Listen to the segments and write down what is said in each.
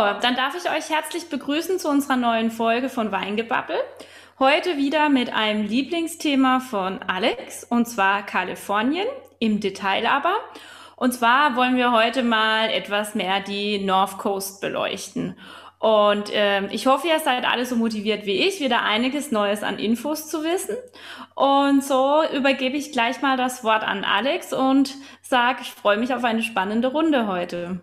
Dann darf ich euch herzlich begrüßen zu unserer neuen Folge von Weingebabbel. Heute wieder mit einem Lieblingsthema von Alex, und zwar Kalifornien, im Detail aber. Und zwar wollen wir heute mal etwas mehr die North Coast beleuchten. Und ähm, ich hoffe, ihr seid alle so motiviert wie ich, wieder einiges Neues an Infos zu wissen. Und so übergebe ich gleich mal das Wort an Alex und sage, ich freue mich auf eine spannende Runde heute.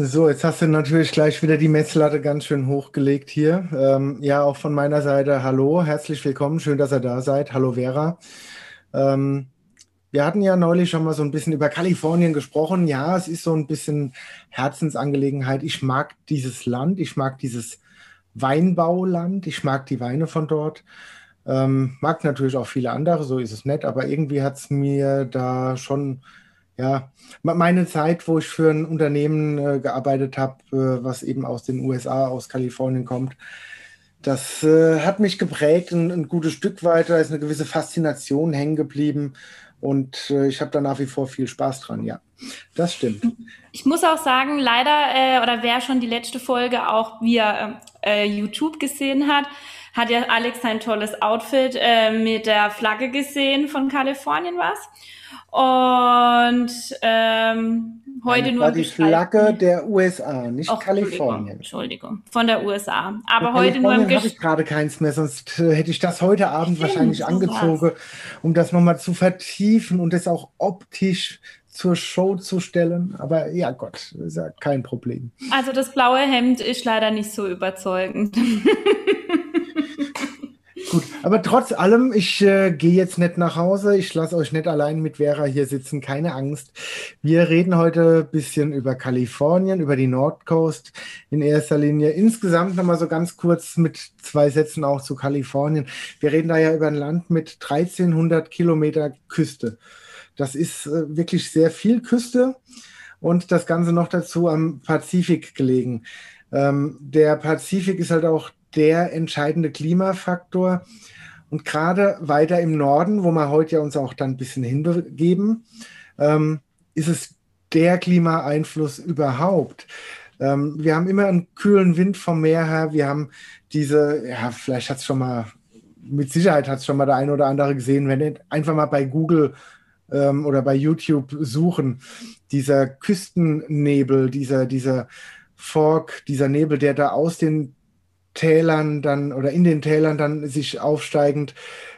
So, jetzt hast du natürlich gleich wieder die Messlatte ganz schön hochgelegt hier. Ähm, ja, auch von meiner Seite hallo, herzlich willkommen, schön, dass ihr da seid. Hallo Vera. Ähm, wir hatten ja neulich schon mal so ein bisschen über Kalifornien gesprochen. Ja, es ist so ein bisschen Herzensangelegenheit. Ich mag dieses Land, ich mag dieses Weinbauland, ich mag die Weine von dort. Ähm, mag natürlich auch viele andere, so ist es nett, aber irgendwie hat es mir da schon ja, meine Zeit, wo ich für ein Unternehmen äh, gearbeitet habe, äh, was eben aus den USA, aus Kalifornien kommt, das äh, hat mich geprägt, ein, ein, gutes Stück weiter, ist eine gewisse Faszination hängen geblieben und äh, ich habe da nach wie vor viel Spaß dran, ja. Das stimmt. Ich muss auch sagen, leider, äh, oder wer schon die letzte Folge auch via äh, YouTube gesehen hat, hat ja Alex sein tolles Outfit mit der Flagge gesehen von Kalifornien was. Und ähm, heute nur. war die Flagge der USA, nicht Och, Kalifornien. Entschuldigung, von der USA. Aber heute nur im habe ich gerade keins mehr, sonst äh, hätte ich das heute Abend Stimmt, wahrscheinlich angezogen, um das nochmal zu vertiefen und das auch optisch zur Show zu stellen. Aber ja, Gott, ist ja kein Problem. Also das blaue Hemd ist leider nicht so überzeugend. Gut, aber trotz allem, ich äh, gehe jetzt nicht nach Hause. Ich lasse euch nicht allein mit Vera hier sitzen. Keine Angst. Wir reden heute ein bisschen über Kalifornien, über die Nordcoast in erster Linie. Insgesamt nochmal so ganz kurz mit zwei Sätzen auch zu Kalifornien. Wir reden da ja über ein Land mit 1300 Kilometer Küste. Das ist äh, wirklich sehr viel Küste und das Ganze noch dazu am Pazifik gelegen. Ähm, der Pazifik ist halt auch der entscheidende Klimafaktor. Und gerade weiter im Norden, wo wir heute ja uns auch dann ein bisschen hinbegeben, ähm, ist es der Klimaeinfluss überhaupt. Ähm, wir haben immer einen kühlen Wind vom Meer her. Wir haben diese, ja, vielleicht hat es schon mal, mit Sicherheit hat es schon mal der eine oder andere gesehen, wenn ihr einfach mal bei Google ähm, oder bei YouTube suchen, dieser Küstennebel, dieser, dieser Fog, dieser Nebel, der da aus den Tälern dann oder in den Tälern dann sich aufsteigend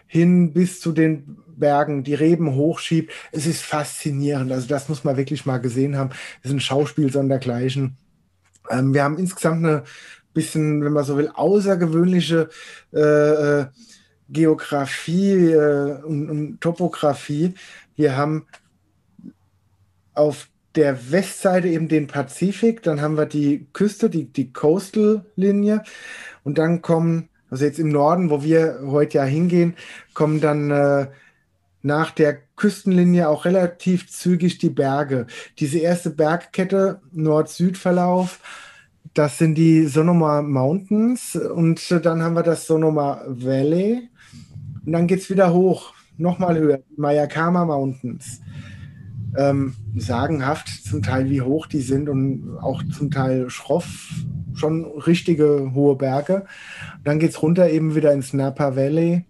hin bis zu den Bergen, die Reben hochschiebt. Es ist faszinierend. Also das muss man wirklich mal gesehen haben. Es ist ein Schauspiel sondergleichen. Ähm, wir haben insgesamt eine bisschen, wenn man so will, außergewöhnliche äh, äh Geografie äh, und, und Topografie. Wir haben auf der Westseite eben den Pazifik, dann haben wir die Küste, die, die Coastal-Linie. Und dann kommen, also jetzt im Norden, wo wir heute ja hingehen, kommen dann äh, nach der Küstenlinie auch relativ zügig die Berge. Diese erste Bergkette, Nord-Süd-Verlauf, das sind die Sonoma Mountains. Und dann haben wir das Sonoma Valley. Und dann geht es wieder hoch, nochmal höher, Mayakama Mountains ähm, sagenhaft zum Teil, wie hoch die sind und auch zum Teil schroff, schon richtige hohe Berge. dann geht es runter eben wieder ins Napa Valley.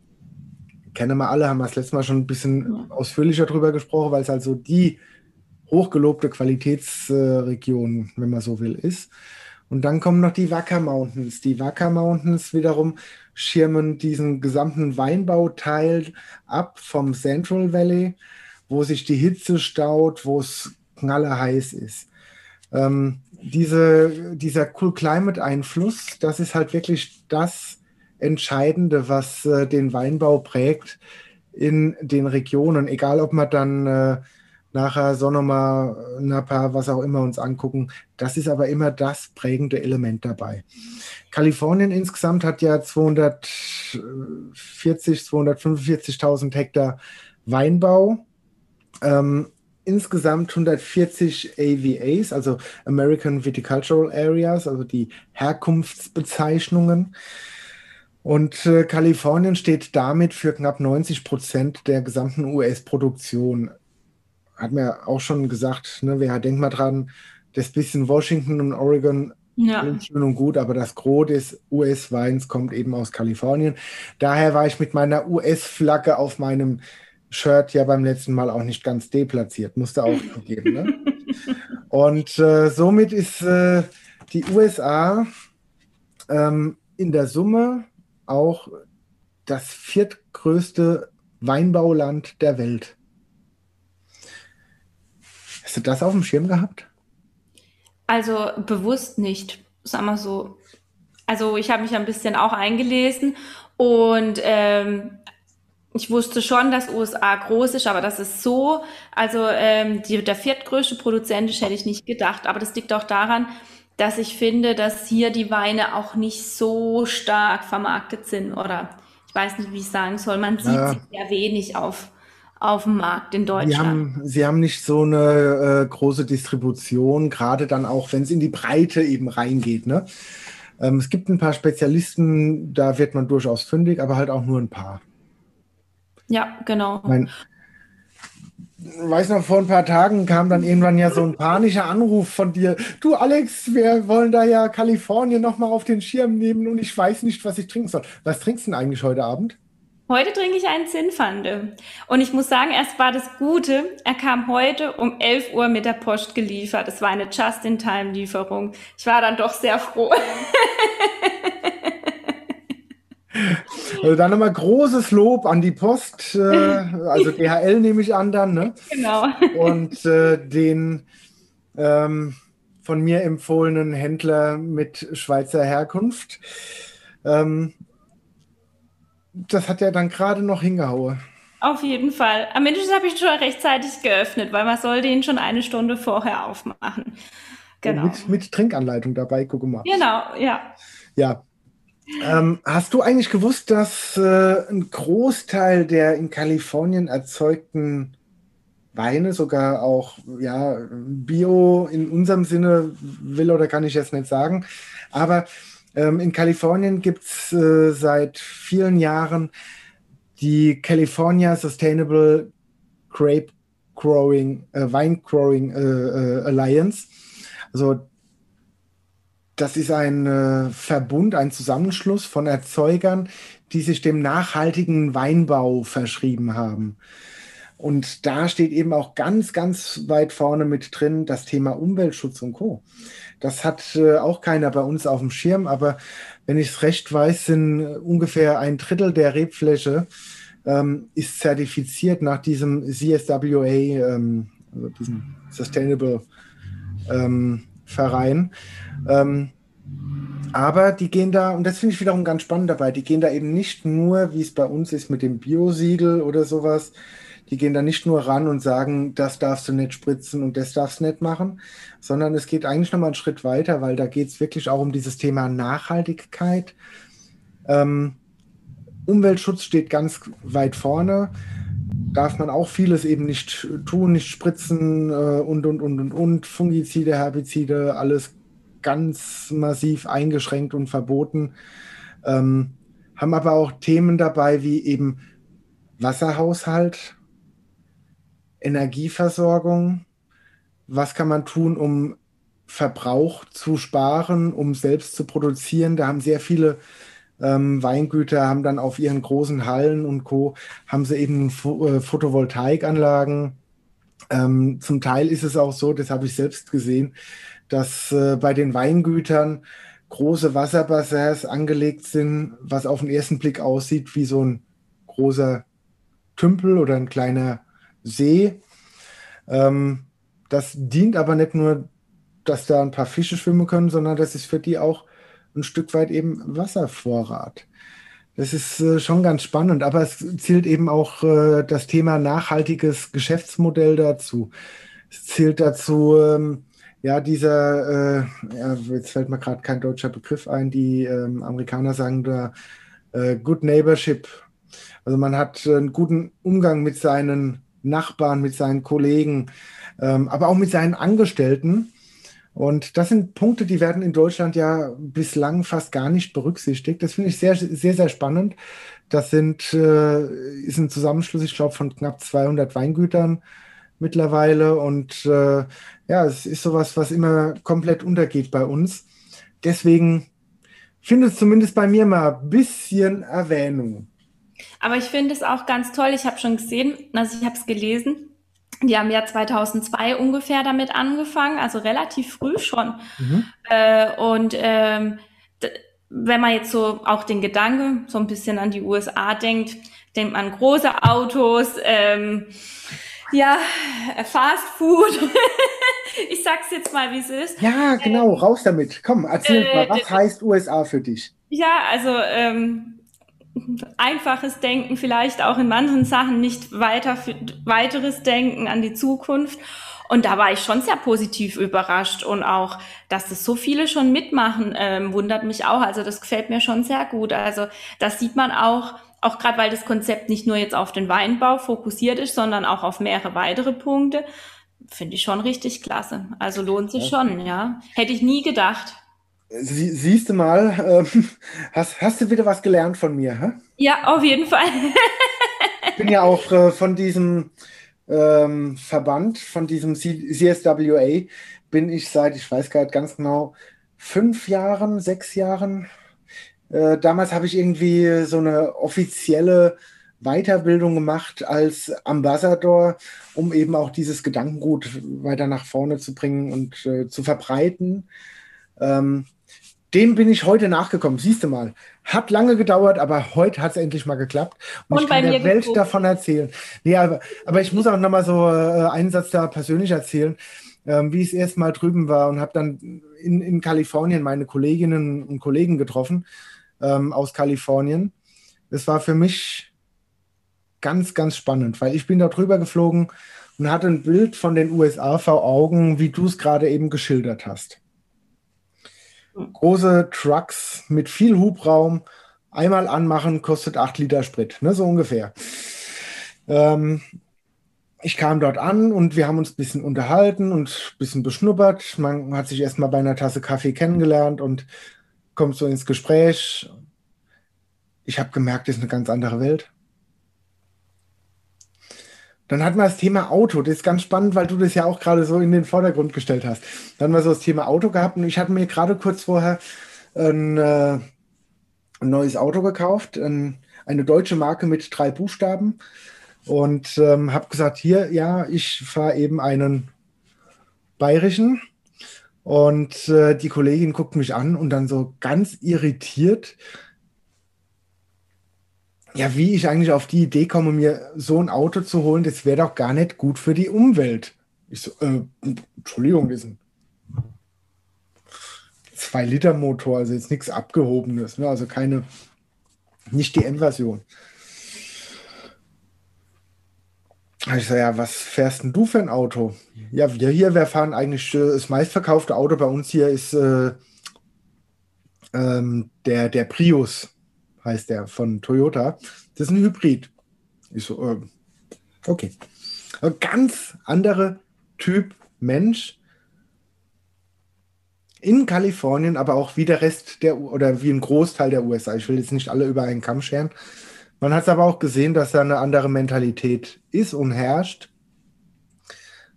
Kennen wir alle, haben wir das letzte Mal schon ein bisschen ja. ausführlicher drüber gesprochen, weil es also die hochgelobte Qualitätsregion, wenn man so will, ist. Und dann kommen noch die Wacker Mountains. Die Wacker Mountains wiederum schirmen diesen gesamten Weinbauteil ab vom Central Valley wo sich die Hitze staut, wo es knallerheiß ist. Ähm, diese, dieser Cool Climate Einfluss, das ist halt wirklich das Entscheidende, was äh, den Weinbau prägt in den Regionen, egal ob man dann äh, nachher Sonoma, Napa, was auch immer uns angucken. Das ist aber immer das prägende Element dabei. Kalifornien insgesamt hat ja 240, 245.000 Hektar Weinbau ähm, insgesamt 140 AVAs, also American Viticultural Areas, also die Herkunftsbezeichnungen. Und äh, Kalifornien steht damit für knapp 90 Prozent der gesamten US-Produktion. Hat mir auch schon gesagt, ne, wer denkt mal dran, das bisschen Washington und Oregon ja. schön und gut, aber das Gros des US-Weins kommt eben aus Kalifornien. Daher war ich mit meiner US-Flagge auf meinem Shirt ja beim letzten Mal auch nicht ganz deplatziert, musste auch zugeben. Ne? Und äh, somit ist äh, die USA ähm, in der Summe auch das viertgrößte Weinbauland der Welt. Hast du das auf dem Schirm gehabt? Also bewusst nicht, sag mal so. Also ich habe mich ein bisschen auch eingelesen und ähm, ich wusste schon, dass USA groß ist, aber das ist so, also ähm, die, der viertgrößte Produzent ist, hätte ich nicht gedacht. Aber das liegt auch daran, dass ich finde, dass hier die Weine auch nicht so stark vermarktet sind oder ich weiß nicht, wie ich sagen soll. Man sieht ja. sie sehr wenig auf auf dem Markt in Deutschland. Sie haben, Sie haben nicht so eine äh, große Distribution, gerade dann auch, wenn es in die Breite eben reingeht. Ne? Ähm, es gibt ein paar Spezialisten, da wird man durchaus fündig, aber halt auch nur ein paar. Ja, genau. Mein, weiß noch, vor ein paar Tagen kam dann irgendwann ja so ein panischer Anruf von dir. Du Alex, wir wollen da ja Kalifornien nochmal auf den Schirm nehmen und ich weiß nicht, was ich trinken soll. Was trinkst du denn eigentlich heute Abend? Heute trinke ich einen Zinnfande. Und ich muss sagen, erst war das Gute, er kam heute um 11 Uhr mit der Post geliefert. Es war eine Just-in-Time-Lieferung. Ich war dann doch sehr froh. Also dann nochmal großes Lob an die Post, äh, also DHL nehme ich an dann, ne? Genau. Und äh, den ähm, von mir empfohlenen Händler mit Schweizer Herkunft. Ähm, das hat ja dann gerade noch hingehauen. Auf jeden Fall. Am Ende habe ich schon rechtzeitig geöffnet, weil man sollte ihn schon eine Stunde vorher aufmachen. Genau. Mit, mit Trinkanleitung dabei, guck mal. Genau, ja. Ja. Ähm, hast du eigentlich gewusst, dass äh, ein Großteil der in Kalifornien erzeugten Weine, sogar auch ja, Bio in unserem Sinne, will oder kann ich jetzt nicht sagen, aber ähm, in Kalifornien gibt es äh, seit vielen Jahren die California Sustainable Grape Growing, äh, Wine Growing äh, äh Alliance. Also das ist ein äh, Verbund, ein Zusammenschluss von Erzeugern, die sich dem nachhaltigen Weinbau verschrieben haben. Und da steht eben auch ganz, ganz weit vorne mit drin das Thema Umweltschutz und Co. Das hat äh, auch keiner bei uns auf dem Schirm, aber wenn ich es recht weiß, sind ungefähr ein Drittel der Rebfläche ähm, ist zertifiziert nach diesem CSWA, ähm, also diesem Sustainable ähm, Verein. Ähm, aber die gehen da, und das finde ich wiederum ganz spannend dabei, die gehen da eben nicht nur, wie es bei uns ist mit dem Biosiegel oder sowas, die gehen da nicht nur ran und sagen, das darfst du nicht spritzen und das darfst du nicht machen, sondern es geht eigentlich nochmal einen Schritt weiter, weil da geht es wirklich auch um dieses Thema Nachhaltigkeit. Ähm, Umweltschutz steht ganz weit vorne. Darf man auch vieles eben nicht tun, nicht spritzen äh, und, und, und, und, und. Fungizide, Herbizide, alles ganz massiv eingeschränkt und verboten. Ähm, haben aber auch Themen dabei wie eben Wasserhaushalt, Energieversorgung. Was kann man tun, um Verbrauch zu sparen, um selbst zu produzieren? Da haben sehr viele ähm, Weingüter haben dann auf ihren großen Hallen und Co. haben sie eben äh, Photovoltaikanlagen. Ähm, zum Teil ist es auch so, das habe ich selbst gesehen, dass äh, bei den Weingütern große Wasserbassins angelegt sind, was auf den ersten Blick aussieht wie so ein großer Tümpel oder ein kleiner See. Ähm, das dient aber nicht nur, dass da ein paar Fische schwimmen können, sondern das ist für die auch ein Stück weit eben Wasservorrat. Das ist äh, schon ganz spannend, aber es zählt eben auch äh, das Thema nachhaltiges Geschäftsmodell dazu. Es zählt dazu, ähm, ja, dieser, äh, jetzt fällt mir gerade kein deutscher Begriff ein, die ähm, Amerikaner sagen da Good Neighborship. Also man hat einen guten Umgang mit seinen Nachbarn, mit seinen Kollegen, ähm, aber auch mit seinen Angestellten. Und das sind Punkte, die werden in Deutschland ja bislang fast gar nicht berücksichtigt. Das finde ich sehr, sehr, sehr spannend. Das sind, äh, ist ein Zusammenschluss, ich glaube, von knapp 200 Weingütern mittlerweile und äh, ja, es ist sowas, was immer komplett untergeht bei uns. Deswegen findet es zumindest bei mir mal ein bisschen Erwähnung. Aber ich finde es auch ganz toll. Ich habe schon gesehen, also ich habe es gelesen. Die haben ja 2002 ungefähr damit angefangen, also relativ früh schon. Mhm. Äh, und ähm, wenn man jetzt so auch den Gedanke so ein bisschen an die USA denkt, denkt man große Autos, ähm, ja, Fast Food. ich sag's jetzt mal, wie es ist. Ja, genau, raus damit. Komm, erzähl äh, mal, was heißt USA für dich? Ja, also ähm, einfaches Denken, vielleicht auch in manchen Sachen nicht weiter weiteres Denken an die Zukunft. Und da war ich schon sehr positiv überrascht und auch, dass das so viele schon mitmachen, ähm, wundert mich auch. Also das gefällt mir schon sehr gut. Also das sieht man auch, auch gerade weil das Konzept nicht nur jetzt auf den Weinbau fokussiert ist, sondern auch auf mehrere weitere Punkte, finde ich schon richtig klasse. Also lohnt sich schon, ja. Hätte ich nie gedacht. Sie, siehst du mal, ähm, hast, hast du wieder was gelernt von mir? Hä? Ja, auf jeden Fall. ich bin ja auch äh, von diesem ähm, Verband, von diesem CSWA, bin ich seit, ich weiß gar nicht ganz genau, fünf Jahren, sechs Jahren. Äh, damals habe ich irgendwie so eine offizielle Weiterbildung gemacht als Ambassador, um eben auch dieses Gedankengut weiter nach vorne zu bringen und äh, zu verbreiten. Ähm, dem bin ich heute nachgekommen. Siehst du mal. Hat lange gedauert, aber heute hat es endlich mal geklappt. Und, und ich kann der Welt geguckt. davon erzählen. Nee, aber, aber ich muss auch noch mal so äh, einen Satz da persönlich erzählen, ähm, wie ich erst mal drüben war und habe dann in, in Kalifornien meine Kolleginnen und Kollegen getroffen ähm, aus Kalifornien. Es war für mich ganz, ganz spannend, weil ich bin da drüber geflogen und hatte ein Bild von den USA vor Augen, wie du es gerade eben geschildert hast große Trucks mit viel Hubraum. Einmal anmachen kostet 8 Liter Sprit, ne, so ungefähr. Ähm, ich kam dort an und wir haben uns ein bisschen unterhalten und ein bisschen beschnuppert. Man hat sich erstmal bei einer Tasse Kaffee kennengelernt und kommt so ins Gespräch. Ich habe gemerkt, das ist eine ganz andere Welt. Dann hatten wir das Thema Auto. Das ist ganz spannend, weil du das ja auch gerade so in den Vordergrund gestellt hast. Dann haben wir so das Thema Auto gehabt und ich hatte mir gerade kurz vorher ein, äh, ein neues Auto gekauft, ein, eine deutsche Marke mit drei Buchstaben und ähm, habe gesagt, hier, ja, ich fahre eben einen bayerischen. Und äh, die Kollegin guckt mich an und dann so ganz irritiert, ja, wie ich eigentlich auf die Idee komme, mir so ein Auto zu holen, das wäre doch gar nicht gut für die Umwelt. Ich so, äh, Entschuldigung, das ist ein 2-Liter-Motor, also jetzt nichts Abgehobenes, ne? also keine, nicht die M-Version. Ich so, ja, was fährst denn du für ein Auto? Ja, wir hier, wir fahren eigentlich, äh, das meistverkaufte Auto bei uns hier ist äh, ähm, der, der Prius heißt der von Toyota. Das ist ein Hybrid. Ich so, äh, okay. Ein ganz andere Typ Mensch in Kalifornien, aber auch wie der Rest der oder wie ein Großteil der USA. Ich will jetzt nicht alle über einen Kamm scheren. Man hat es aber auch gesehen, dass da eine andere Mentalität ist und herrscht.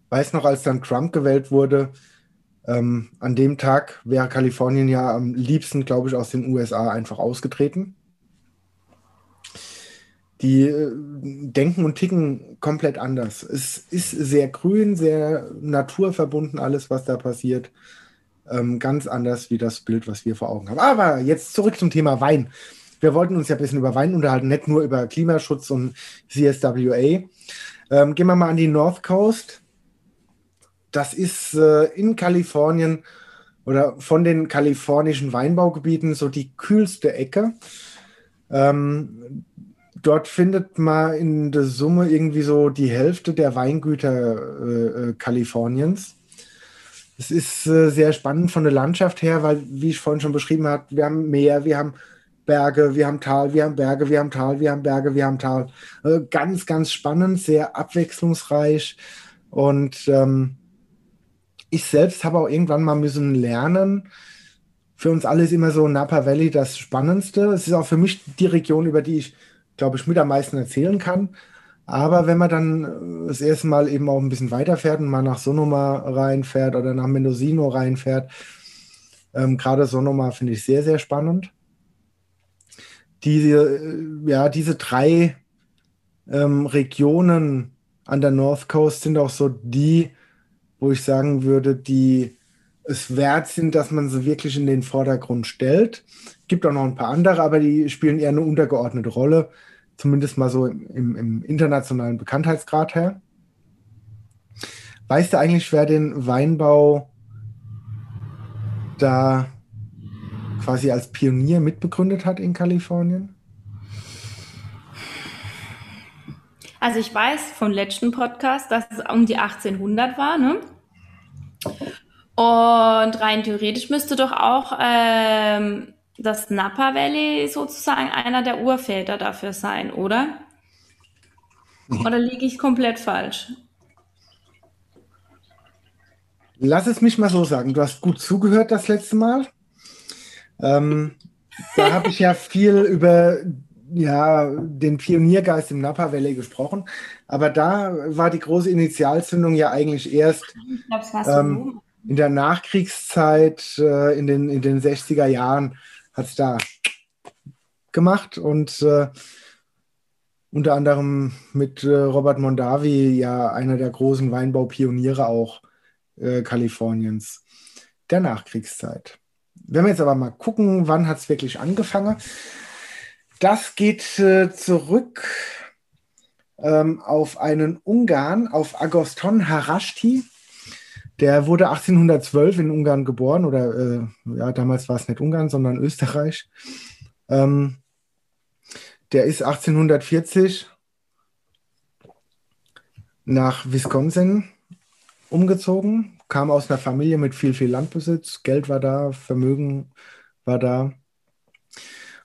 Weiß noch, als dann Trump gewählt wurde, ähm, an dem Tag wäre Kalifornien ja am liebsten, glaube ich, aus den USA einfach ausgetreten die äh, denken und ticken komplett anders. Es ist sehr grün, sehr naturverbunden, alles, was da passiert. Ähm, ganz anders wie das Bild, was wir vor Augen haben. Aber jetzt zurück zum Thema Wein. Wir wollten uns ja ein bisschen über Wein unterhalten, nicht nur über Klimaschutz und CSWA. Ähm, gehen wir mal an die North Coast. Das ist äh, in Kalifornien oder von den kalifornischen Weinbaugebieten so die kühlste Ecke. Ähm, dort findet man in der Summe irgendwie so die Hälfte der Weingüter äh, äh, Kaliforniens. Es ist äh, sehr spannend von der Landschaft her, weil, wie ich vorhin schon beschrieben habe, wir haben Meer, wir haben Berge, wir haben Tal, wir haben Berge, wir haben Tal, wir haben Berge, wir haben Tal. Äh, ganz, ganz spannend, sehr abwechslungsreich. Und ähm, ich selbst habe auch irgendwann mal müssen lernen, für uns alle ist immer so Napa Valley das Spannendste. Es ist auch für mich die Region, über die ich glaube ich, mit am meisten erzählen kann. Aber wenn man dann äh, das erste Mal eben auch ein bisschen weiterfährt und mal nach Sonoma reinfährt oder nach Mendocino reinfährt, ähm, gerade Sonoma finde ich sehr, sehr spannend. Diese, äh, ja, diese drei ähm, Regionen an der North Coast sind auch so die, wo ich sagen würde, die es wert sind, dass man sie wirklich in den Vordergrund stellt. Gibt auch noch ein paar andere, aber die spielen eher eine untergeordnete Rolle, zumindest mal so im, im internationalen Bekanntheitsgrad her. Weißt du eigentlich, wer den Weinbau da quasi als Pionier mitbegründet hat in Kalifornien? Also ich weiß vom letzten Podcast, dass es um die 1800 war, ne? Und rein theoretisch müsste doch auch ähm, das Napa Valley sozusagen einer der Urväter dafür sein, oder? Oder liege ich komplett falsch? Lass es mich mal so sagen. Du hast gut zugehört das letzte Mal. Ähm, da habe ich ja viel über ja, den Pioniergeist im Napa Valley gesprochen. Aber da war die große Initialzündung ja eigentlich erst ähm, in der Nachkriegszeit, äh, in, den, in den 60er Jahren, hat es da gemacht und äh, unter anderem mit äh, Robert Mondavi, ja einer der großen Weinbaupioniere auch äh, Kaliforniens der Nachkriegszeit. Wenn wir jetzt aber mal gucken, wann hat es wirklich angefangen? Das geht äh, zurück ähm, auf einen Ungarn, auf Agoston Harashti. Der wurde 1812 in Ungarn geboren, oder äh, ja, damals war es nicht Ungarn, sondern Österreich. Ähm, der ist 1840 nach Wisconsin umgezogen, kam aus einer Familie mit viel, viel Landbesitz, Geld war da, Vermögen war da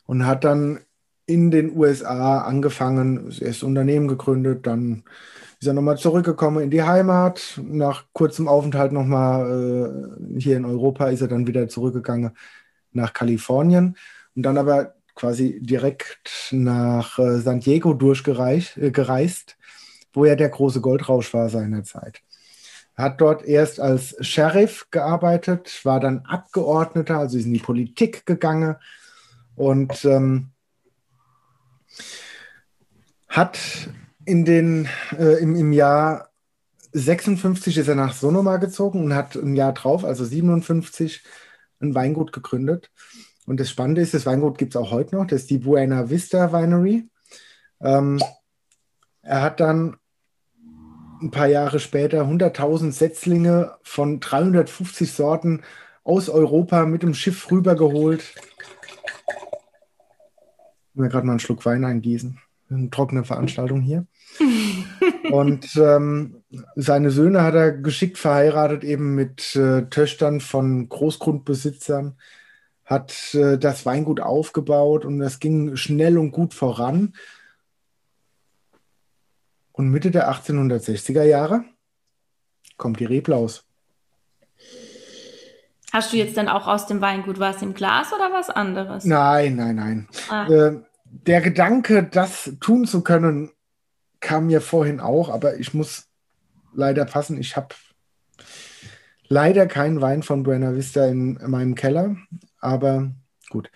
und hat dann in den USA angefangen, das erste Unternehmen gegründet, dann ist er nochmal zurückgekommen in die Heimat. Nach kurzem Aufenthalt nochmal äh, hier in Europa ist er dann wieder zurückgegangen nach Kalifornien und dann aber quasi direkt nach äh, San Diego durchgereist, äh, wo ja der große Goldrausch war seinerzeit. Er hat dort erst als Sheriff gearbeitet, war dann Abgeordneter, also ist in die Politik gegangen und ähm, hat in den, äh, im, im Jahr 56 ist er nach Sonoma gezogen und hat ein Jahr drauf, also 57, ein Weingut gegründet. Und das Spannende ist, das Weingut gibt es auch heute noch, das ist die Buena Vista Winery. Ähm, er hat dann ein paar Jahre später 100.000 Setzlinge von 350 Sorten aus Europa mit dem Schiff rübergeholt mir gerade mal einen Schluck Wein eingießen. Eine trockene Veranstaltung hier. Und ähm, seine Söhne hat er geschickt verheiratet, eben mit äh, Töchtern von Großgrundbesitzern, hat äh, das Weingut aufgebaut und das ging schnell und gut voran. Und Mitte der 1860er Jahre kommt die Reblaus. Hast du jetzt dann auch aus dem Weingut was im Glas oder was anderes? Nein, nein, nein. Ah. Äh, der Gedanke, das tun zu können, kam mir vorhin auch, aber ich muss leider passen. Ich habe leider keinen Wein von Buena Vista in meinem Keller, aber gut.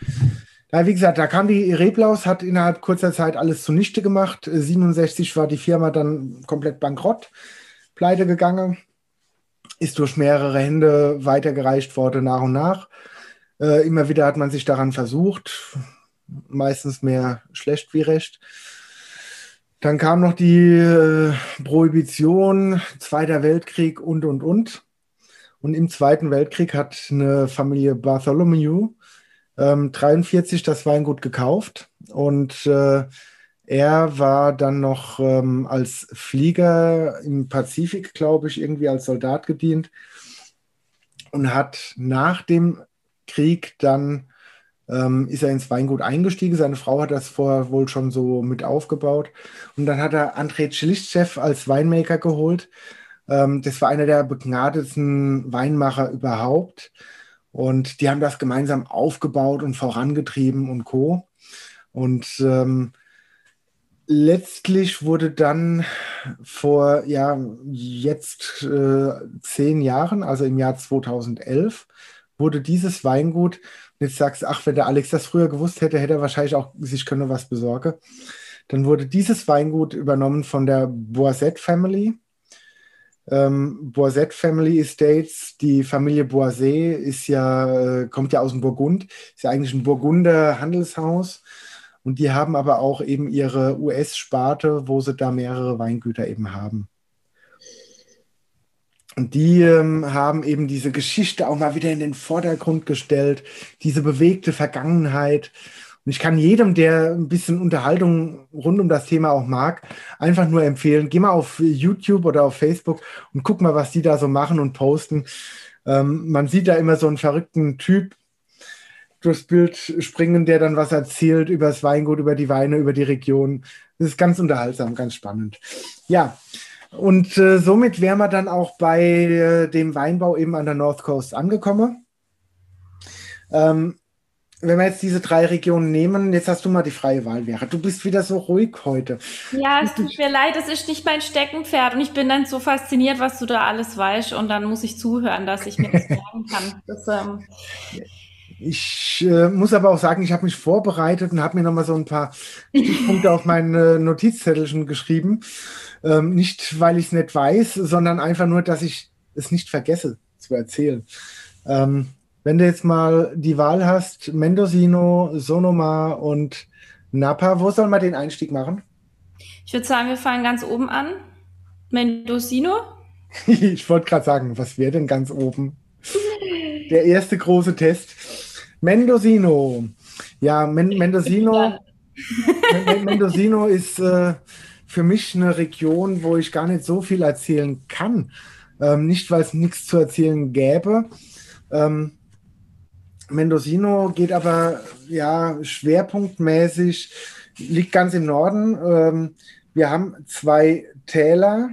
Ja, wie gesagt, da kam die Reblaus, hat innerhalb kurzer Zeit alles zunichte gemacht. 67 war die Firma dann komplett bankrott, pleite gegangen, ist durch mehrere Hände weitergereicht worden nach und nach. Äh, immer wieder hat man sich daran versucht meistens mehr schlecht wie recht. Dann kam noch die äh, Prohibition, Zweiter Weltkrieg und, und, und. Und im Zweiten Weltkrieg hat eine Familie Bartholomew ähm, 43 das Weingut gekauft und äh, er war dann noch ähm, als Flieger im Pazifik, glaube ich, irgendwie als Soldat gedient und hat nach dem Krieg dann ähm, ist er ins Weingut eingestiegen. Seine Frau hat das vorher wohl schon so mit aufgebaut. Und dann hat er André Cilichev als Weinmaker geholt. Ähm, das war einer der begnadetsten Weinmacher überhaupt. Und die haben das gemeinsam aufgebaut und vorangetrieben und co. Und ähm, letztlich wurde dann vor, ja, jetzt äh, zehn Jahren, also im Jahr 2011, wurde dieses Weingut, jetzt sagst du, ach, wenn der Alex das früher gewusst hätte, hätte er wahrscheinlich auch sich können was besorgen. Dann wurde dieses Weingut übernommen von der Boisette Family. Ähm, Boisette Family Estates, die Familie Boisé ist ja, äh, kommt ja aus dem Burgund, ist ja eigentlich ein Burgunder Handelshaus und die haben aber auch eben ihre US-Sparte, wo sie da mehrere Weingüter eben haben. Und die ähm, haben eben diese Geschichte auch mal wieder in den Vordergrund gestellt, diese bewegte Vergangenheit. Und ich kann jedem, der ein bisschen Unterhaltung rund um das Thema auch mag, einfach nur empfehlen, geh mal auf YouTube oder auf Facebook und guck mal, was die da so machen und posten. Ähm, man sieht da immer so einen verrückten Typ, durchs Bild springen, der dann was erzählt über das Weingut, über die Weine, über die Region. Das ist ganz unterhaltsam, ganz spannend. Ja, und äh, somit wären wir dann auch bei äh, dem Weinbau eben an der North Coast angekommen. Ähm, wenn wir jetzt diese drei Regionen nehmen, jetzt hast du mal die freie Wahl, Vera. Du bist wieder so ruhig heute. Ja, es tut mir leid, es ist nicht mein Steckenpferd und ich bin dann so fasziniert, was du da alles weißt und dann muss ich zuhören, dass ich mir das merken kann. Das, ähm, ich äh, muss aber auch sagen, ich habe mich vorbereitet und habe mir nochmal so ein paar Punkte auf mein äh, Notizzettelchen geschrieben. Ähm, nicht, weil ich es nicht weiß, sondern einfach nur, dass ich es nicht vergesse zu erzählen. Ähm, wenn du jetzt mal die Wahl hast, Mendocino, Sonoma und Napa, wo soll man den Einstieg machen? Ich würde sagen, wir fangen ganz oben an. Mendocino. ich wollte gerade sagen, was wäre denn ganz oben? Der erste große Test. Mendocino. Ja, Men Mendocino, Mendocino ist äh, für mich eine Region, wo ich gar nicht so viel erzählen kann. Ähm, nicht, weil es nichts zu erzählen gäbe. Ähm, Mendocino geht aber ja schwerpunktmäßig, liegt ganz im Norden. Ähm, wir haben zwei Täler,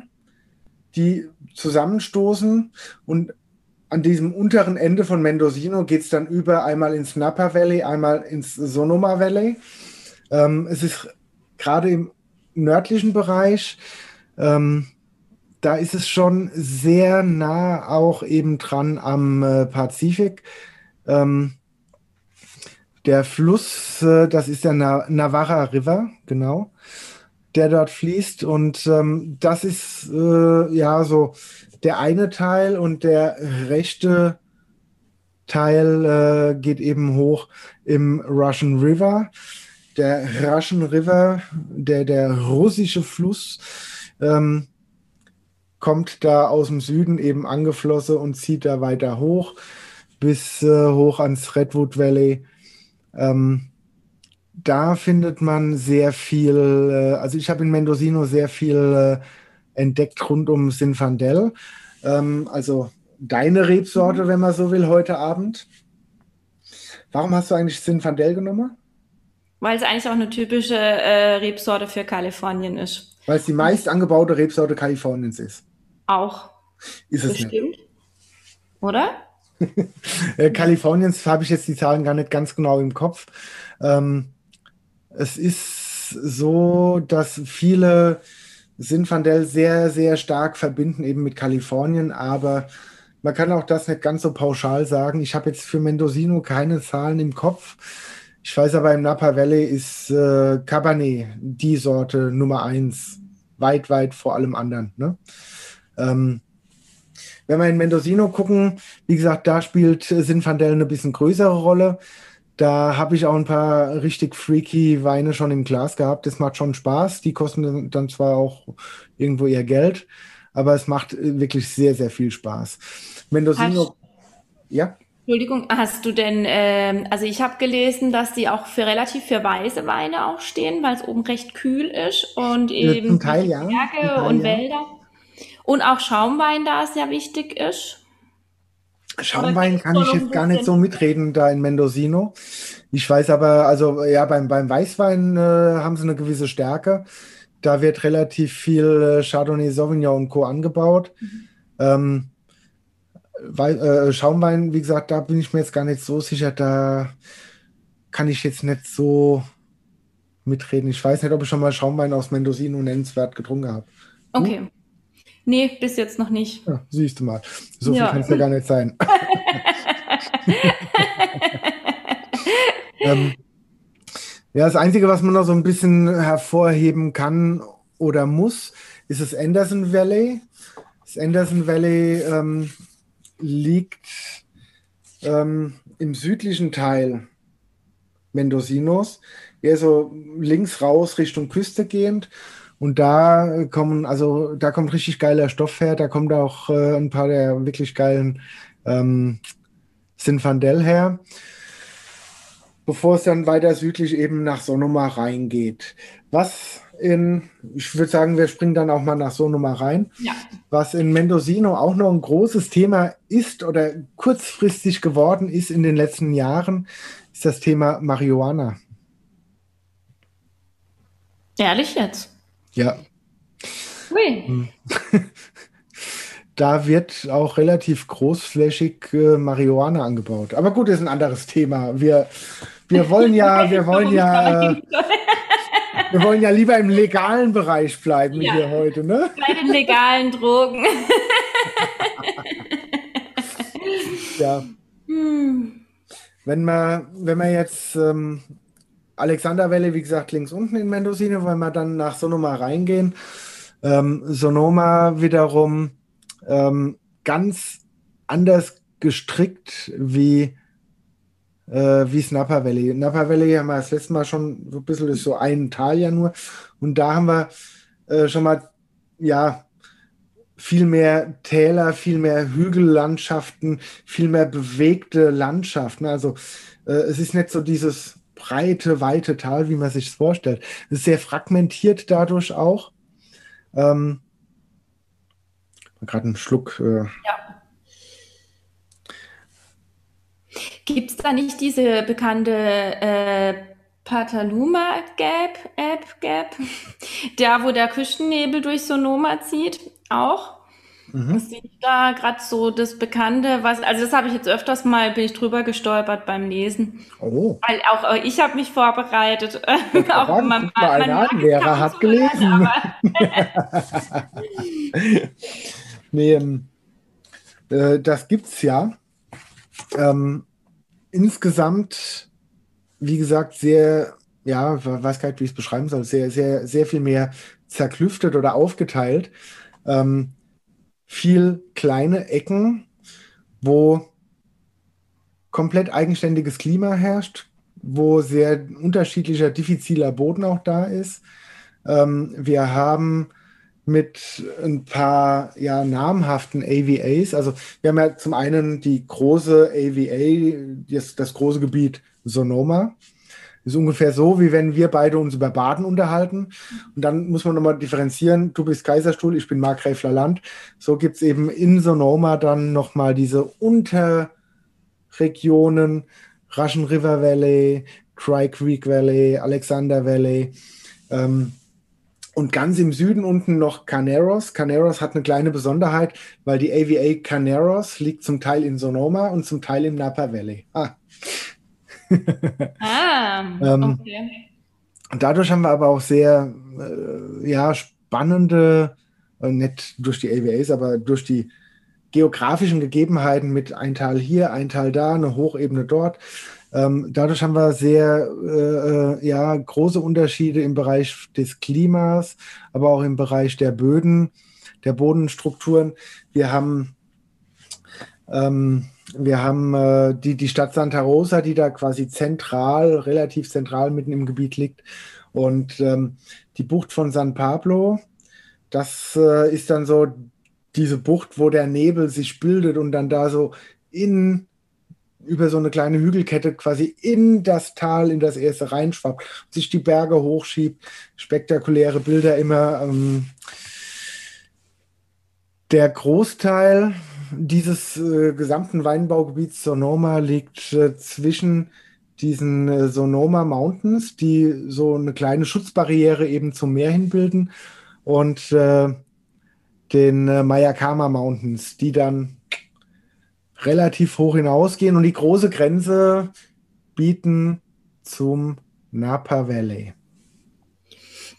die zusammenstoßen und an diesem unteren Ende von Mendocino geht es dann über einmal ins Napa Valley, einmal ins Sonoma Valley. Ähm, es ist gerade im nördlichen Bereich, ähm, da ist es schon sehr nah auch eben dran am äh, Pazifik. Ähm, der Fluss, äh, das ist der Na Navarra River, genau, der dort fließt. Und ähm, das ist äh, ja so der eine Teil und der rechte Teil äh, geht eben hoch im Russian River. Der Russian River, der, der russische Fluss, ähm, kommt da aus dem Süden eben angeflossen und zieht da weiter hoch bis äh, hoch ans Redwood Valley. Ähm, da findet man sehr viel, äh, also ich habe in Mendocino sehr viel äh, entdeckt rund um Sinfandel. Ähm, also deine Rebsorte, wenn man so will, heute Abend. Warum hast du eigentlich Sinfandel genommen? Weil es eigentlich auch eine typische äh, Rebsorte für Kalifornien ist. Weil es die meist angebaute Rebsorte Kaliforniens ist. Auch. Ist es Bestimmt. nicht. Oder? Äh, Kaliforniens habe ich jetzt die Zahlen gar nicht ganz genau im Kopf. Ähm, es ist so, dass viele Sinfandel sehr, sehr stark verbinden eben mit Kalifornien, aber man kann auch das nicht ganz so pauschal sagen. Ich habe jetzt für Mendocino keine Zahlen im Kopf. Ich weiß aber, im Napa Valley ist äh, Cabernet die Sorte Nummer eins, weit, weit vor allem anderen. Ne? Ähm, wenn wir in Mendocino gucken, wie gesagt, da spielt Sinfandel eine bisschen größere Rolle. Da habe ich auch ein paar richtig freaky Weine schon im Glas gehabt. Das macht schon Spaß. Die kosten dann zwar auch irgendwo ihr Geld, aber es macht wirklich sehr, sehr viel Spaß. Mendocino, ja? Entschuldigung, hast du denn, ähm, also ich habe gelesen, dass die auch für relativ für weiße Weine auch stehen, weil es oben recht kühl ist und eben Zum Teil, ja. Berge Teil, und ja. Wälder. Und auch Schaumwein da sehr wichtig ist. Schaumwein kann ich jetzt gar nicht so mitreden da in Mendocino. Ich weiß aber, also ja, beim, beim Weißwein äh, haben sie eine gewisse Stärke. Da wird relativ viel äh, Chardonnay, Sauvignon und Co. angebaut. Mhm. Ähm, weil, äh, Schaumwein, wie gesagt, da bin ich mir jetzt gar nicht so sicher. Da kann ich jetzt nicht so mitreden. Ich weiß nicht, ob ich schon mal Schaumwein aus Mendocino nennenswert getrunken habe. Okay. Nee, bis jetzt noch nicht. Ja, siehst du mal. So viel ja. kann es ja gar nicht sein. ähm, ja, das Einzige, was man noch so ein bisschen hervorheben kann oder muss, ist das Anderson Valley. Das Anderson Valley ähm, liegt ähm, im südlichen Teil Mendocinos, eher so links raus Richtung Küste gehend. Und da kommen, also da kommt richtig geiler Stoff her, da kommt auch äh, ein paar der wirklich geilen ähm, Sinfandel her, bevor es dann weiter südlich eben nach Sonoma reingeht. Was in, ich würde sagen, wir springen dann auch mal nach Sonoma rein. Ja. Was in Mendocino auch noch ein großes Thema ist oder kurzfristig geworden ist in den letzten Jahren, ist das Thema Marihuana. Ehrlich jetzt? Ja. Ui. Hm. da wird auch relativ großflächig äh, Marihuana angebaut. Aber gut, ist ein anderes Thema. Wir, wir wollen ja, wir wollen ja, äh, wir wollen ja lieber im legalen Bereich bleiben ja. hier heute, ne? Bei den legalen Drogen. ja. Hm. Wenn man, wenn man jetzt ähm, Alexanderwelle, wie gesagt, links unten in Mendocino, wenn wir dann nach Sonoma reingehen, ähm, Sonoma wiederum ähm, ganz anders gestrickt wie äh, wie es Napa Valley. Napa Valley haben wir das letzte Mal schon so ein bisschen, das ist so ein Tal ja nur. Und da haben wir äh, schon mal, ja, viel mehr Täler, viel mehr Hügellandschaften, viel mehr bewegte Landschaften. Also äh, es ist nicht so dieses breite, weite Tal, wie man sich es vorstellt. Es ist sehr fragmentiert dadurch auch. Ähm, Gerade einen Schluck. Äh, ja. Gibt es da nicht diese bekannte äh, Pataluma Gap, App Gap, da wo der Küstennebel durch Sonoma zieht, auch? Mhm. Das sieht da gerade so das Bekannte, was, also das habe ich jetzt öfters mal, bin ich drüber gestolpert beim Lesen. Oh. Weil auch äh, ich habe mich vorbereitet. auch sagen, mein, mein, mein Lehrer hat gelesen. nee, ähm, äh, das gibt's ja. Ähm, insgesamt, wie gesagt, sehr, ja, weiß gar nicht, wie ich es beschreiben soll, sehr, sehr, sehr viel mehr zerklüftet oder aufgeteilt. Ähm, viel kleine Ecken, wo komplett eigenständiges Klima herrscht, wo sehr unterschiedlicher, diffiziler Boden auch da ist. Ähm, wir haben mit ein paar ja, namhaften AVAs. Also wir haben ja zum einen die große AVA, das, das große Gebiet Sonoma. Ist ungefähr so, wie wenn wir beide uns über Baden unterhalten. Und dann muss man nochmal differenzieren. Du bist Kaiserstuhl, ich bin Markgräfler Land. So gibt es eben in Sonoma dann nochmal diese Unterregionen, Russian River Valley, Dry Creek Valley, Alexander Valley. Ähm, und ganz im Süden unten noch Caneros. Caneros hat eine kleine Besonderheit, weil die AVA Caneros liegt zum Teil in Sonoma und zum Teil im Napa Valley. Ah. ah, ähm, okay. Dadurch haben wir aber auch sehr äh, ja, spannende, äh, nicht durch die AVAs, aber durch die geografischen Gegebenheiten mit ein Teil hier, ein Teil da, eine Hochebene dort, ähm, dadurch haben wir sehr äh, äh, ja, große Unterschiede im Bereich des Klimas, aber auch im Bereich der Böden, der Bodenstrukturen. Wir haben, ähm, wir haben äh, die, die Stadt Santa Rosa, die da quasi zentral, relativ zentral mitten im Gebiet liegt. Und ähm, die Bucht von San Pablo, das äh, ist dann so diese Bucht, wo der Nebel sich bildet und dann da so in über so eine kleine Hügelkette quasi in das Tal, in das erste reinschwappt, sich die Berge hochschiebt. Spektakuläre Bilder immer. Ähm, der Großteil dieses äh, gesamten Weinbaugebiets Sonoma liegt äh, zwischen diesen äh, Sonoma Mountains, die so eine kleine Schutzbarriere eben zum Meer hin bilden, und äh, den äh, Mayakama Mountains, die dann relativ hoch hinausgehen und die große Grenze bieten zum Napa Valley.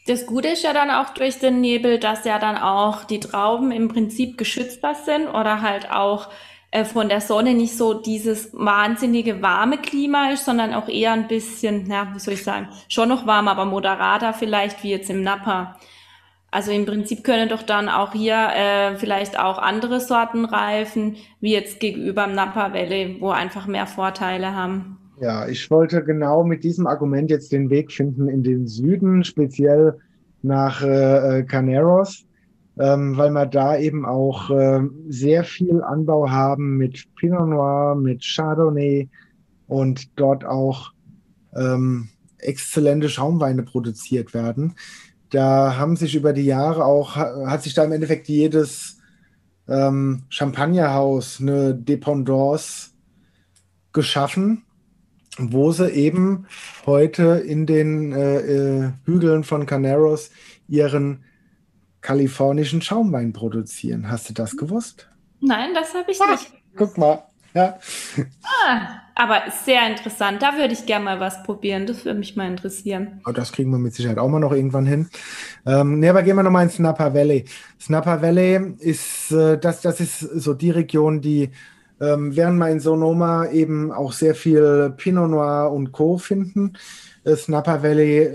Das Gute ist ja dann auch durch den Nebel, dass ja dann auch die Trauben im Prinzip geschützter sind oder halt auch äh, von der Sonne nicht so dieses wahnsinnige warme Klima ist, sondern auch eher ein bisschen, ja, wie soll ich sagen, schon noch warm, aber moderater vielleicht wie jetzt im Napa. Also im Prinzip können doch dann auch hier äh, vielleicht auch andere Sorten reifen, wie jetzt gegenüber dem Napa Valley, wo einfach mehr Vorteile haben. Ja, ich wollte genau mit diesem Argument jetzt den Weg finden in den Süden, speziell nach äh, äh Caneros, ähm, weil wir da eben auch äh, sehr viel Anbau haben mit Pinot Noir, mit Chardonnay und dort auch ähm, exzellente Schaumweine produziert werden da haben sich über die Jahre auch, hat sich da im Endeffekt jedes ähm, Champagnerhaus eine Dependance geschaffen, wo sie eben heute in den äh, äh, Hügeln von Caneros ihren kalifornischen Schaumwein produzieren. Hast du das gewusst? Nein, das habe ich ah, nicht. Guck mal. Ja. Ah, aber sehr interessant. Da würde ich gerne mal was probieren. Das würde mich mal interessieren. Oh, das kriegen wir mit Sicherheit auch mal noch irgendwann hin. Ähm, nee, aber gehen wir nochmal ins Napa Valley. Napa Valley ist, äh, das, das ist so die Region, die ähm, während wir in Sonoma eben auch sehr viel Pinot Noir und Co. finden, ist Napa Valley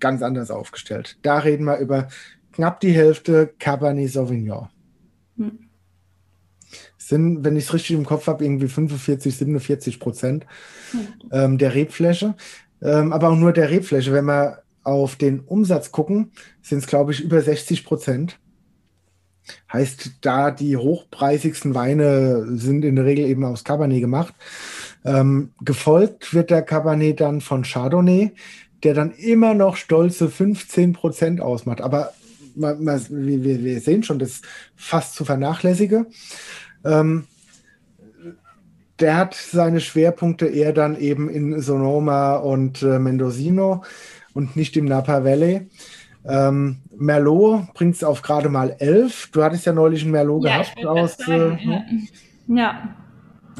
ganz anders aufgestellt. Da reden wir über knapp die Hälfte Cabernet Sauvignon. Hm sind, wenn ich es richtig im Kopf habe, irgendwie 45, 47 Prozent ähm, der Rebfläche. Ähm, aber auch nur der Rebfläche. Wenn wir auf den Umsatz gucken, sind es, glaube ich, über 60 Prozent. Heißt, da die hochpreisigsten Weine sind in der Regel eben aus Cabernet gemacht. Ähm, gefolgt wird der Cabernet dann von Chardonnay, der dann immer noch stolze 15 Prozent ausmacht. Aber man, man, wir, wir, sehen schon, das ist fast zu vernachlässigen. Ähm, der hat seine Schwerpunkte eher dann eben in Sonoma und äh, Mendocino und nicht im Napa Valley. Ähm, Merlot bringt es auf gerade mal elf. Du hattest ja neulich einen Merlot ja, gehabt aus. Äh, ja.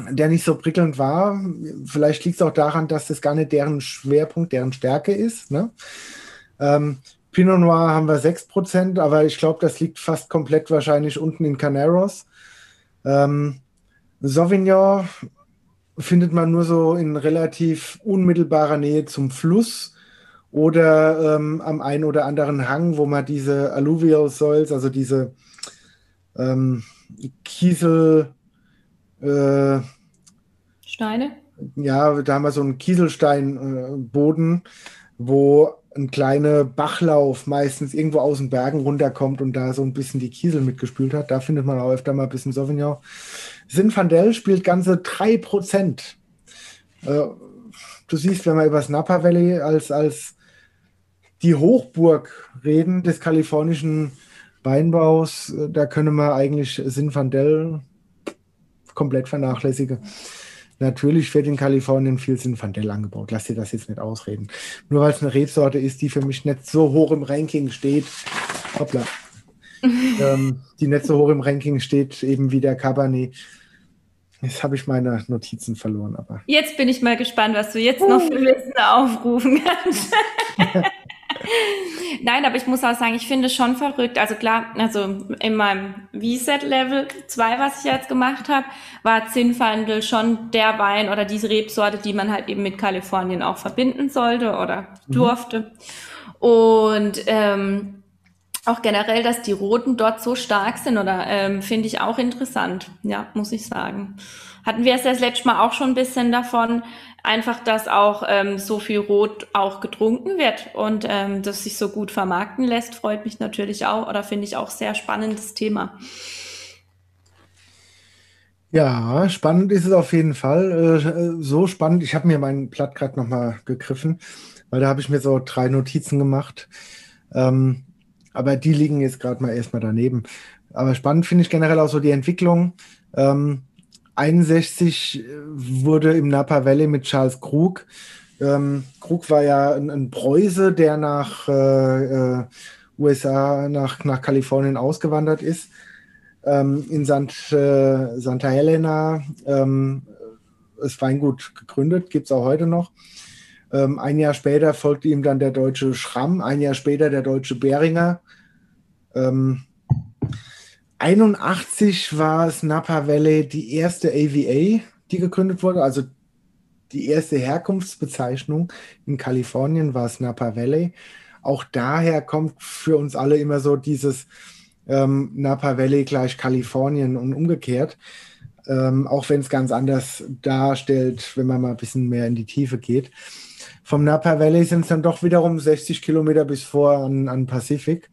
Der nicht so prickelnd war. Vielleicht liegt es auch daran, dass das gar nicht deren Schwerpunkt, deren Stärke ist. Ne? Ähm, Pinot Noir haben wir 6%, aber ich glaube, das liegt fast komplett wahrscheinlich unten in Caneros. Ähm, Sauvignon findet man nur so in relativ unmittelbarer Nähe zum Fluss oder ähm, am einen oder anderen Hang, wo man diese Alluvial Soils, also diese ähm, Kiesel äh, Steine? Ja, da haben wir so einen Kieselsteinboden, äh, wo ein kleiner Bachlauf meistens irgendwo aus den Bergen runterkommt und da so ein bisschen die Kiesel mitgespült hat. Da findet man auch öfter mal ein bisschen Sauvignon. Sinfandel spielt ganze 3%. Äh, du siehst, wenn wir über das Napa Valley als, als die Hochburg reden des kalifornischen Weinbaus, äh, da können wir eigentlich Sinfandel komplett vernachlässigen. Natürlich wird in Kalifornien viel Sinfandel angebaut. Lass dir das jetzt nicht ausreden. Nur weil es eine Rebsorte ist, die für mich nicht so hoch im Ranking steht. Hoppla. ähm, die nicht so hoch im Ranking steht, eben wie der Cabernet. Jetzt habe ich meine Notizen verloren, aber. Jetzt bin ich mal gespannt, was du jetzt noch für Listen aufrufen kannst. Nein, aber ich muss auch sagen, ich finde es schon verrückt. Also klar, also in meinem V-Set-Level 2, was ich jetzt gemacht habe, war Zinfandel schon der Wein oder diese Rebsorte, die man halt eben mit Kalifornien auch verbinden sollte oder mhm. durfte. Mhm. Und ähm, auch generell, dass die Roten dort so stark sind, oder ähm, finde ich auch interessant, ja, muss ich sagen. Hatten wir es das letzte Mal auch schon ein bisschen davon, einfach, dass auch ähm, so viel Rot auch getrunken wird und ähm, das sich so gut vermarkten lässt, freut mich natürlich auch oder finde ich auch sehr spannendes Thema. Ja, spannend ist es auf jeden Fall. Äh, so spannend. Ich habe mir mein Blatt gerade nochmal gegriffen, weil da habe ich mir so drei Notizen gemacht. Ähm, aber die liegen jetzt gerade mal erstmal daneben. Aber spannend finde ich generell auch so die Entwicklung. Ähm, 61 äh, wurde im Napa Valley mit Charles Krug. Ähm, Krug war ja ein, ein Preuße, der nach äh, äh, USA, nach, nach Kalifornien ausgewandert ist. Ähm, in Sant, äh, Santa Helena ähm, ist Weingut gegründet, gibt es auch heute noch. Ähm, ein Jahr später folgte ihm dann der deutsche Schramm, ein Jahr später der deutsche Beringer. Ähm, 81 war es Napa Valley die erste AVA, die gegründet wurde, also die erste Herkunftsbezeichnung in Kalifornien war es Napa Valley. Auch daher kommt für uns alle immer so dieses ähm, Napa Valley gleich Kalifornien und umgekehrt. Ähm, auch wenn es ganz anders darstellt, wenn man mal ein bisschen mehr in die Tiefe geht. Vom Napa Valley sind es dann doch wiederum 60 Kilometer bis vor an, an Pazifik.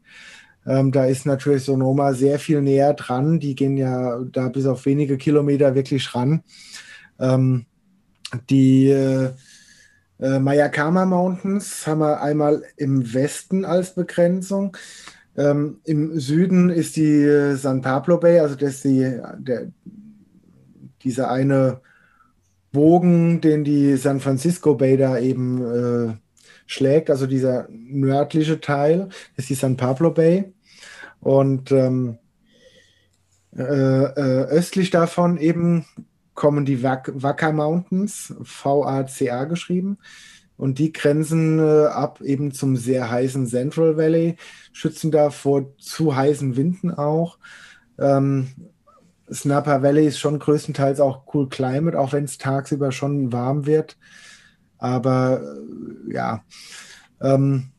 Ähm, da ist natürlich Sonoma sehr viel näher dran. Die gehen ja da bis auf wenige Kilometer wirklich ran. Ähm, die äh, äh, Mayakama Mountains haben wir einmal im Westen als Begrenzung. Ähm, Im Süden ist die äh, San Pablo Bay, also das ist die, der, dieser eine Bogen, den die San Francisco Bay da eben äh, schlägt, also dieser nördliche Teil, ist die San Pablo Bay. Und ähm, äh, äh, östlich davon eben kommen die Wacker Mountains, V-A-C-A geschrieben. Und die grenzen äh, ab eben zum sehr heißen Central Valley, schützen da vor zu heißen Winden auch. Ähm, Napa Valley ist schon größtenteils auch cool Climate, auch wenn es tagsüber schon warm wird. Aber äh, ja, ähm,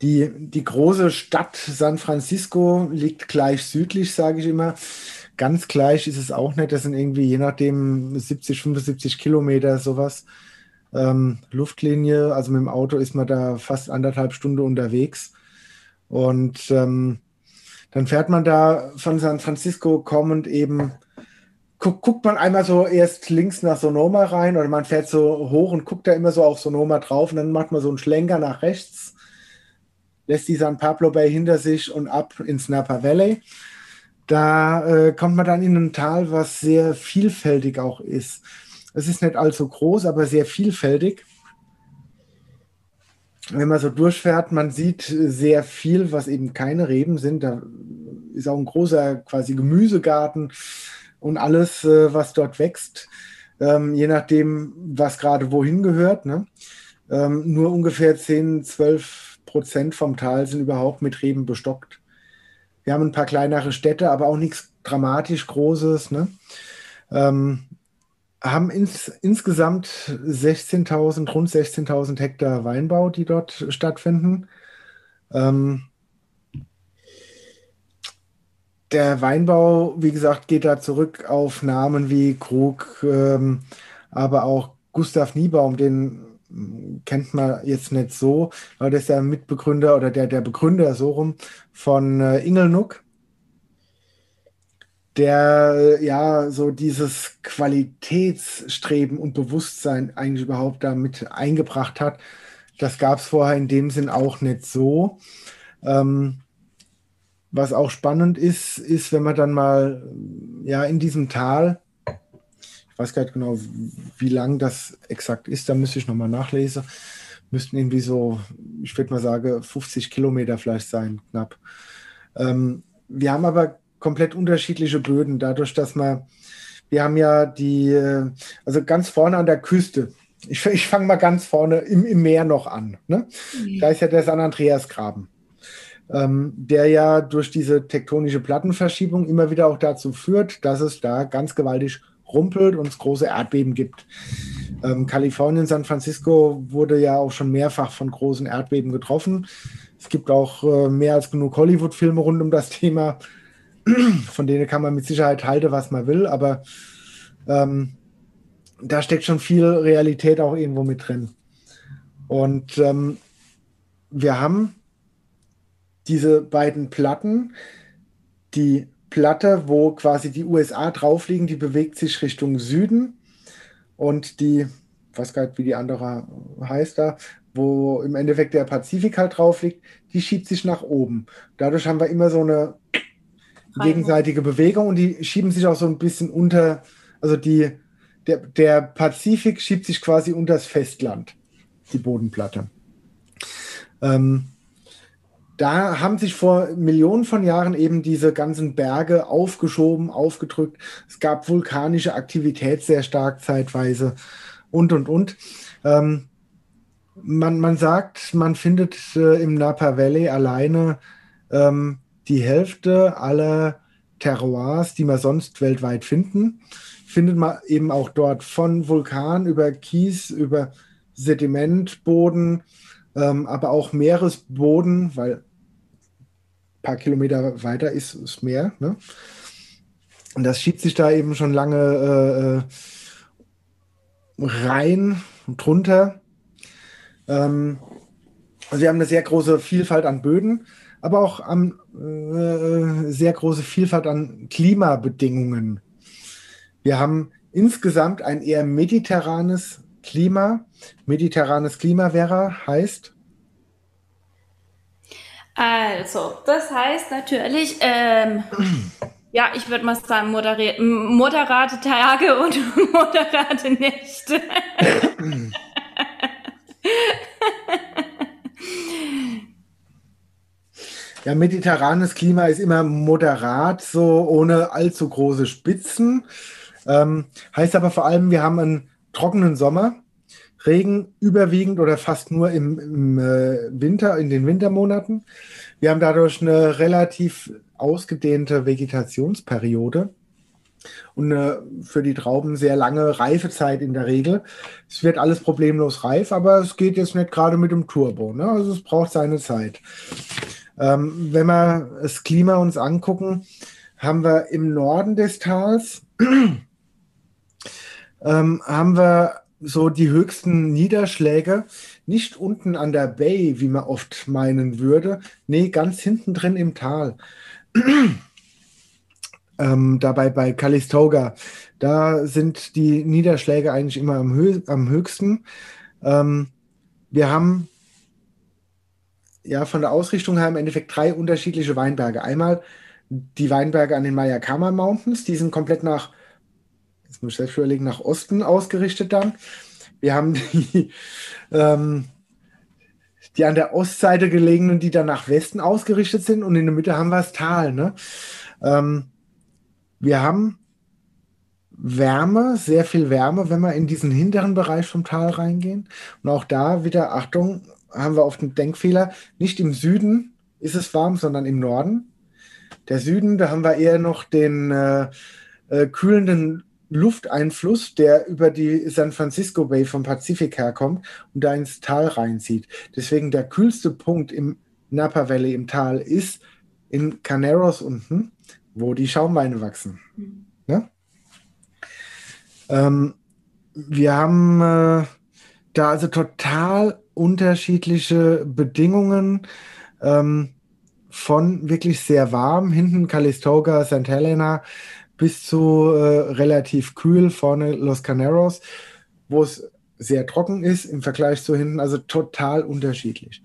die, die große Stadt San Francisco liegt gleich südlich, sage ich immer. Ganz gleich ist es auch nicht. Das sind irgendwie je nachdem 70, 75 Kilometer sowas. Ähm, Luftlinie, also mit dem Auto ist man da fast anderthalb Stunden unterwegs. Und ähm, dann fährt man da von San Francisco kommend eben, guck, guckt man einmal so erst links nach Sonoma rein oder man fährt so hoch und guckt da immer so auf Sonoma drauf und dann macht man so einen Schlenker nach rechts, lässt die San Pablo Bay hinter sich und ab ins Napa Valley. Da äh, kommt man dann in ein Tal, was sehr vielfältig auch ist. Es ist nicht allzu groß, aber sehr vielfältig wenn man so durchfährt, man sieht sehr viel, was eben keine Reben sind. Da ist auch ein großer quasi Gemüsegarten und alles, äh, was dort wächst, ähm, je nachdem, was gerade wohin gehört. Ne? Ähm, nur ungefähr 10, 12 Prozent vom Tal sind überhaupt mit Reben bestockt. Wir haben ein paar kleinere Städte, aber auch nichts dramatisch Großes. Ne? Ähm, haben ins, insgesamt 16.000, rund 16.000 Hektar Weinbau, die dort stattfinden. Ähm, der Weinbau, wie gesagt, geht da zurück auf Namen wie Krug, ähm, aber auch Gustav Niebaum, den kennt man jetzt nicht so, aber der ist der Mitbegründer oder der, der Begründer so rum von äh, Ingelnuck der ja so dieses Qualitätsstreben und Bewusstsein eigentlich überhaupt damit eingebracht hat. Das gab es vorher in dem Sinn auch nicht so. Ähm, was auch spannend ist, ist, wenn man dann mal ja in diesem Tal, ich weiß gar nicht genau, wie lang das exakt ist, da müsste ich nochmal nachlesen, müssten irgendwie so, ich würde mal sagen, 50 Kilometer vielleicht sein, knapp. Ähm, wir haben aber komplett unterschiedliche Böden, dadurch, dass man, wir haben ja die, äh, also ganz vorne an der Küste, ich, ich fange mal ganz vorne im, im Meer noch an. Ne? Mhm. Da ist ja der San Andreas-Graben, ähm, der ja durch diese tektonische Plattenverschiebung immer wieder auch dazu führt, dass es da ganz gewaltig rumpelt und es große Erdbeben gibt. Ähm, Kalifornien, San Francisco wurde ja auch schon mehrfach von großen Erdbeben getroffen. Es gibt auch äh, mehr als genug Hollywood-Filme rund um das Thema. von denen kann man mit Sicherheit halten, was man will, aber ähm, da steckt schon viel Realität auch irgendwo mit drin. Und ähm, wir haben diese beiden Platten, die Platte, wo quasi die USA drauf liegen, die bewegt sich Richtung Süden und die, ich weiß gar nicht, wie die andere heißt da, wo im Endeffekt der Pazifik halt drauf liegt, die schiebt sich nach oben. Dadurch haben wir immer so eine gegenseitige Bewegung und die schieben sich auch so ein bisschen unter, also die, der, der Pazifik schiebt sich quasi unter das Festland, die Bodenplatte. Ähm, da haben sich vor Millionen von Jahren eben diese ganzen Berge aufgeschoben, aufgedrückt. Es gab vulkanische Aktivität sehr stark zeitweise. und, und, und. Ähm, man, man sagt, man findet äh, im Napa Valley alleine ähm, die Hälfte aller Terroirs, die man sonst weltweit finden, findet man eben auch dort von Vulkan über Kies, über Sedimentboden, ähm, aber auch Meeresboden, weil paar Kilometer weiter ist das Meer. Ne? Und das schiebt sich da eben schon lange äh, äh rein und drunter. Ähm, also wir haben eine sehr große Vielfalt an Böden, aber auch am, äh, sehr große Vielfalt an Klimabedingungen. Wir haben insgesamt ein eher mediterranes Klima. Mediterranes Klima, Vera, heißt? Also, das heißt natürlich, ähm, ja, ich würde mal sagen, moderate, moderate Tage und moderate Nächte. Ja, mediterranes Klima ist immer moderat, so ohne allzu große Spitzen. Ähm, heißt aber vor allem, wir haben einen trockenen Sommer, Regen überwiegend oder fast nur im, im äh, Winter, in den Wintermonaten. Wir haben dadurch eine relativ ausgedehnte Vegetationsperiode und eine für die Trauben sehr lange Reifezeit in der Regel. Es wird alles problemlos reif, aber es geht jetzt nicht gerade mit dem Turbo. Ne? Also es braucht seine Zeit. Ähm, wenn wir das Klima uns angucken, haben wir im Norden des Tals ähm, haben wir so die höchsten Niederschläge nicht unten an der Bay, wie man oft meinen würde, nee, ganz hinten drin im Tal. ähm, dabei bei Calistoga, da sind die Niederschläge eigentlich immer am, hö am höchsten. Ähm, wir haben ja von der Ausrichtung her im Endeffekt drei unterschiedliche Weinberge. Einmal die Weinberge an den Mayakama Mountains, die sind komplett nach, jetzt muss ich selbst überlegen, nach Osten ausgerichtet dann. Wir haben die, ähm, die an der Ostseite gelegenen, die dann nach Westen ausgerichtet sind und in der Mitte haben wir das Tal. Ne? Ähm, wir haben Wärme, sehr viel Wärme, wenn wir in diesen hinteren Bereich vom Tal reingehen. Und auch da wieder, Achtung, haben wir oft einen Denkfehler. Nicht im Süden ist es warm, sondern im Norden. Der Süden, da haben wir eher noch den äh, äh, kühlenden Lufteinfluss, der über die San Francisco Bay vom Pazifik herkommt und da ins Tal reinzieht. Deswegen der kühlste Punkt im Napa Valley im Tal ist in Caneros unten, wo die Schaumweine wachsen. Mhm. Ja? Ähm, wir haben äh, da also total unterschiedliche Bedingungen. Ähm, von wirklich sehr warm, hinten Calistoga, St. Helena, bis zu äh, relativ kühl, vorne Los Caneros, wo es sehr trocken ist im Vergleich zu hinten, also total unterschiedlich.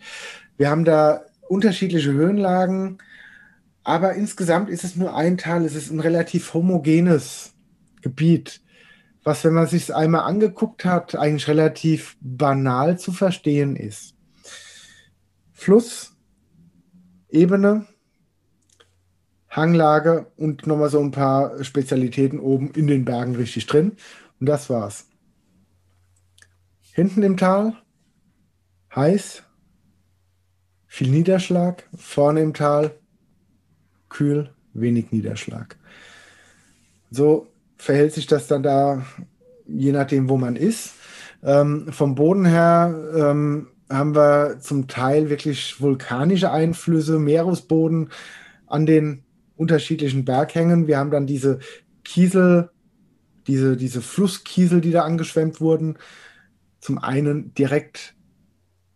Wir haben da unterschiedliche Höhenlagen, aber insgesamt ist es nur ein Tal, es ist ein relativ homogenes Gebiet, was, wenn man sich einmal angeguckt hat, eigentlich relativ banal zu verstehen ist. Fluss, Ebene, Hanglage und nochmal so ein paar Spezialitäten oben in den Bergen richtig drin. Und das war's. Hinten im Tal heiß, viel Niederschlag, vorne im Tal kühl, wenig Niederschlag. So verhält sich das dann da, je nachdem, wo man ist. Ähm, vom Boden her ähm, haben wir zum Teil wirklich vulkanische Einflüsse, Meeresboden an den unterschiedlichen Berghängen. Wir haben dann diese Kiesel, diese, diese Flusskiesel, die da angeschwemmt wurden. Zum einen direkt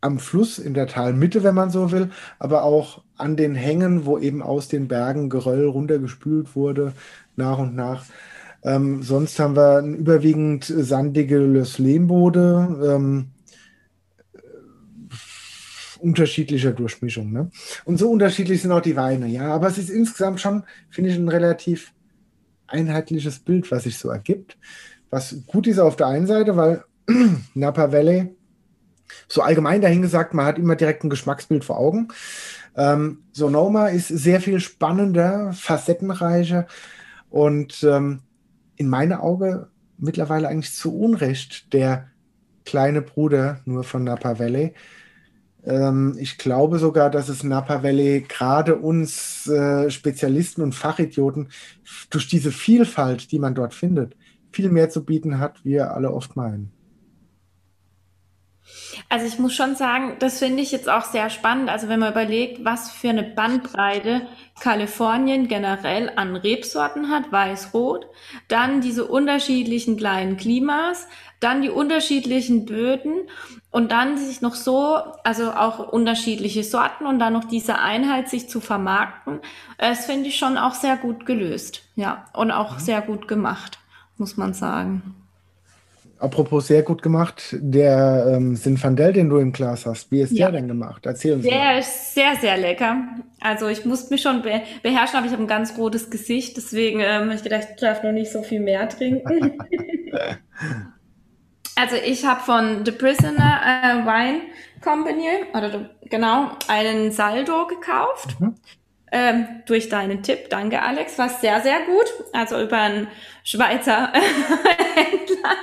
am Fluss in der Talmitte, wenn man so will, aber auch an den Hängen, wo eben aus den Bergen Geröll runtergespült wurde, nach und nach. Ähm, sonst haben wir überwiegend sandige Löslehmbode, ähm, unterschiedlicher Durchmischung. Ne? Und so unterschiedlich sind auch die Weine, ja. Aber es ist insgesamt schon, finde ich, ein relativ einheitliches Bild, was sich so ergibt. Was gut ist auf der einen Seite, weil Napa Valley, so allgemein dahingesagt, man hat immer direkt ein Geschmacksbild vor Augen. Ähm, Sonoma ist sehr viel spannender, facettenreicher und ähm, in meinen Augen mittlerweile eigentlich zu Unrecht der kleine Bruder nur von Napa Valley. Ähm, ich glaube sogar, dass es Napa Valley gerade uns äh, Spezialisten und Fachidioten durch diese Vielfalt, die man dort findet, viel mehr zu bieten hat, wie wir alle oft meinen. Also ich muss schon sagen, das finde ich jetzt auch sehr spannend. Also wenn man überlegt, was für eine Bandbreite Kalifornien generell an Rebsorten hat, weiß-rot, dann diese unterschiedlichen kleinen Klimas, dann die unterschiedlichen Böden und dann sich noch so, also auch unterschiedliche Sorten und dann noch diese Einheit sich zu vermarkten, das finde ich schon auch sehr gut gelöst. Ja, und auch mhm. sehr gut gemacht, muss man sagen apropos sehr gut gemacht, der ähm, Sinfandel, den du im Glas hast, wie ist ja. der denn gemacht? Erzähl uns Der mal. ist sehr, sehr lecker. Also ich musste mich schon be beherrschen, aber ich habe ein ganz rotes Gesicht, deswegen ähm, habe ich gedacht, ich darf noch nicht so viel mehr trinken. also ich habe von The Prisoner äh, Wine Company, oder genau, einen Saldo gekauft. Mhm ähm, durch deinen Tipp. Danke, Alex. War sehr, sehr gut. Also über einen Schweizer Händler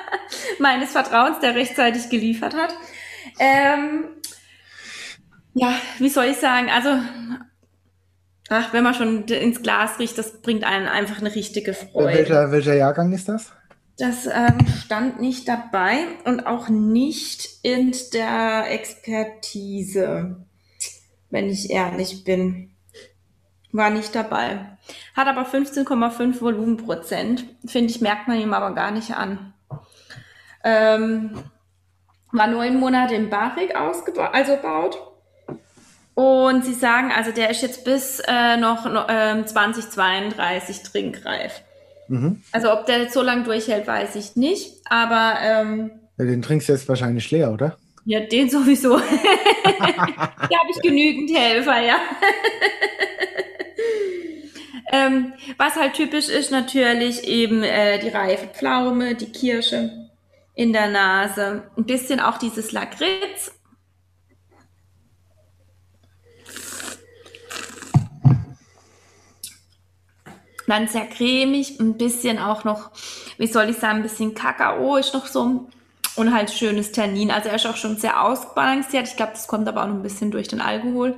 meines Vertrauens, der rechtzeitig geliefert hat. Ähm, ja, wie soll ich sagen? Also, ach, wenn man schon ins Glas riecht, das bringt einen einfach eine richtige Freude. Welcher, welcher Jahrgang ist das? Das ähm, stand nicht dabei und auch nicht in der Expertise, wenn ich ehrlich bin war nicht dabei. Hat aber 15,5 Volumenprozent. Finde ich, merkt man ihm aber gar nicht an. Ähm, war neun Monate im Barik ausgebaut, also baut. Und sie sagen, also der ist jetzt bis äh, noch, noch äh, 2032 trinkreif. Mhm. Also ob der jetzt so lange durchhält, weiß ich nicht. Aber ähm, ja, den trinkst du jetzt wahrscheinlich leer, oder? Ja, den sowieso. da habe ich genügend Helfer, ja. Ähm, was halt typisch ist, natürlich eben äh, die reife Pflaume, die Kirsche in der Nase, ein bisschen auch dieses Lakritz. Dann sehr cremig, ein bisschen auch noch, wie soll ich sagen, ein bisschen Kakao ist noch so und halt schönes Tannin. Also er ist auch schon sehr ausbalanciert. Ich glaube, das kommt aber auch noch ein bisschen durch den Alkohol.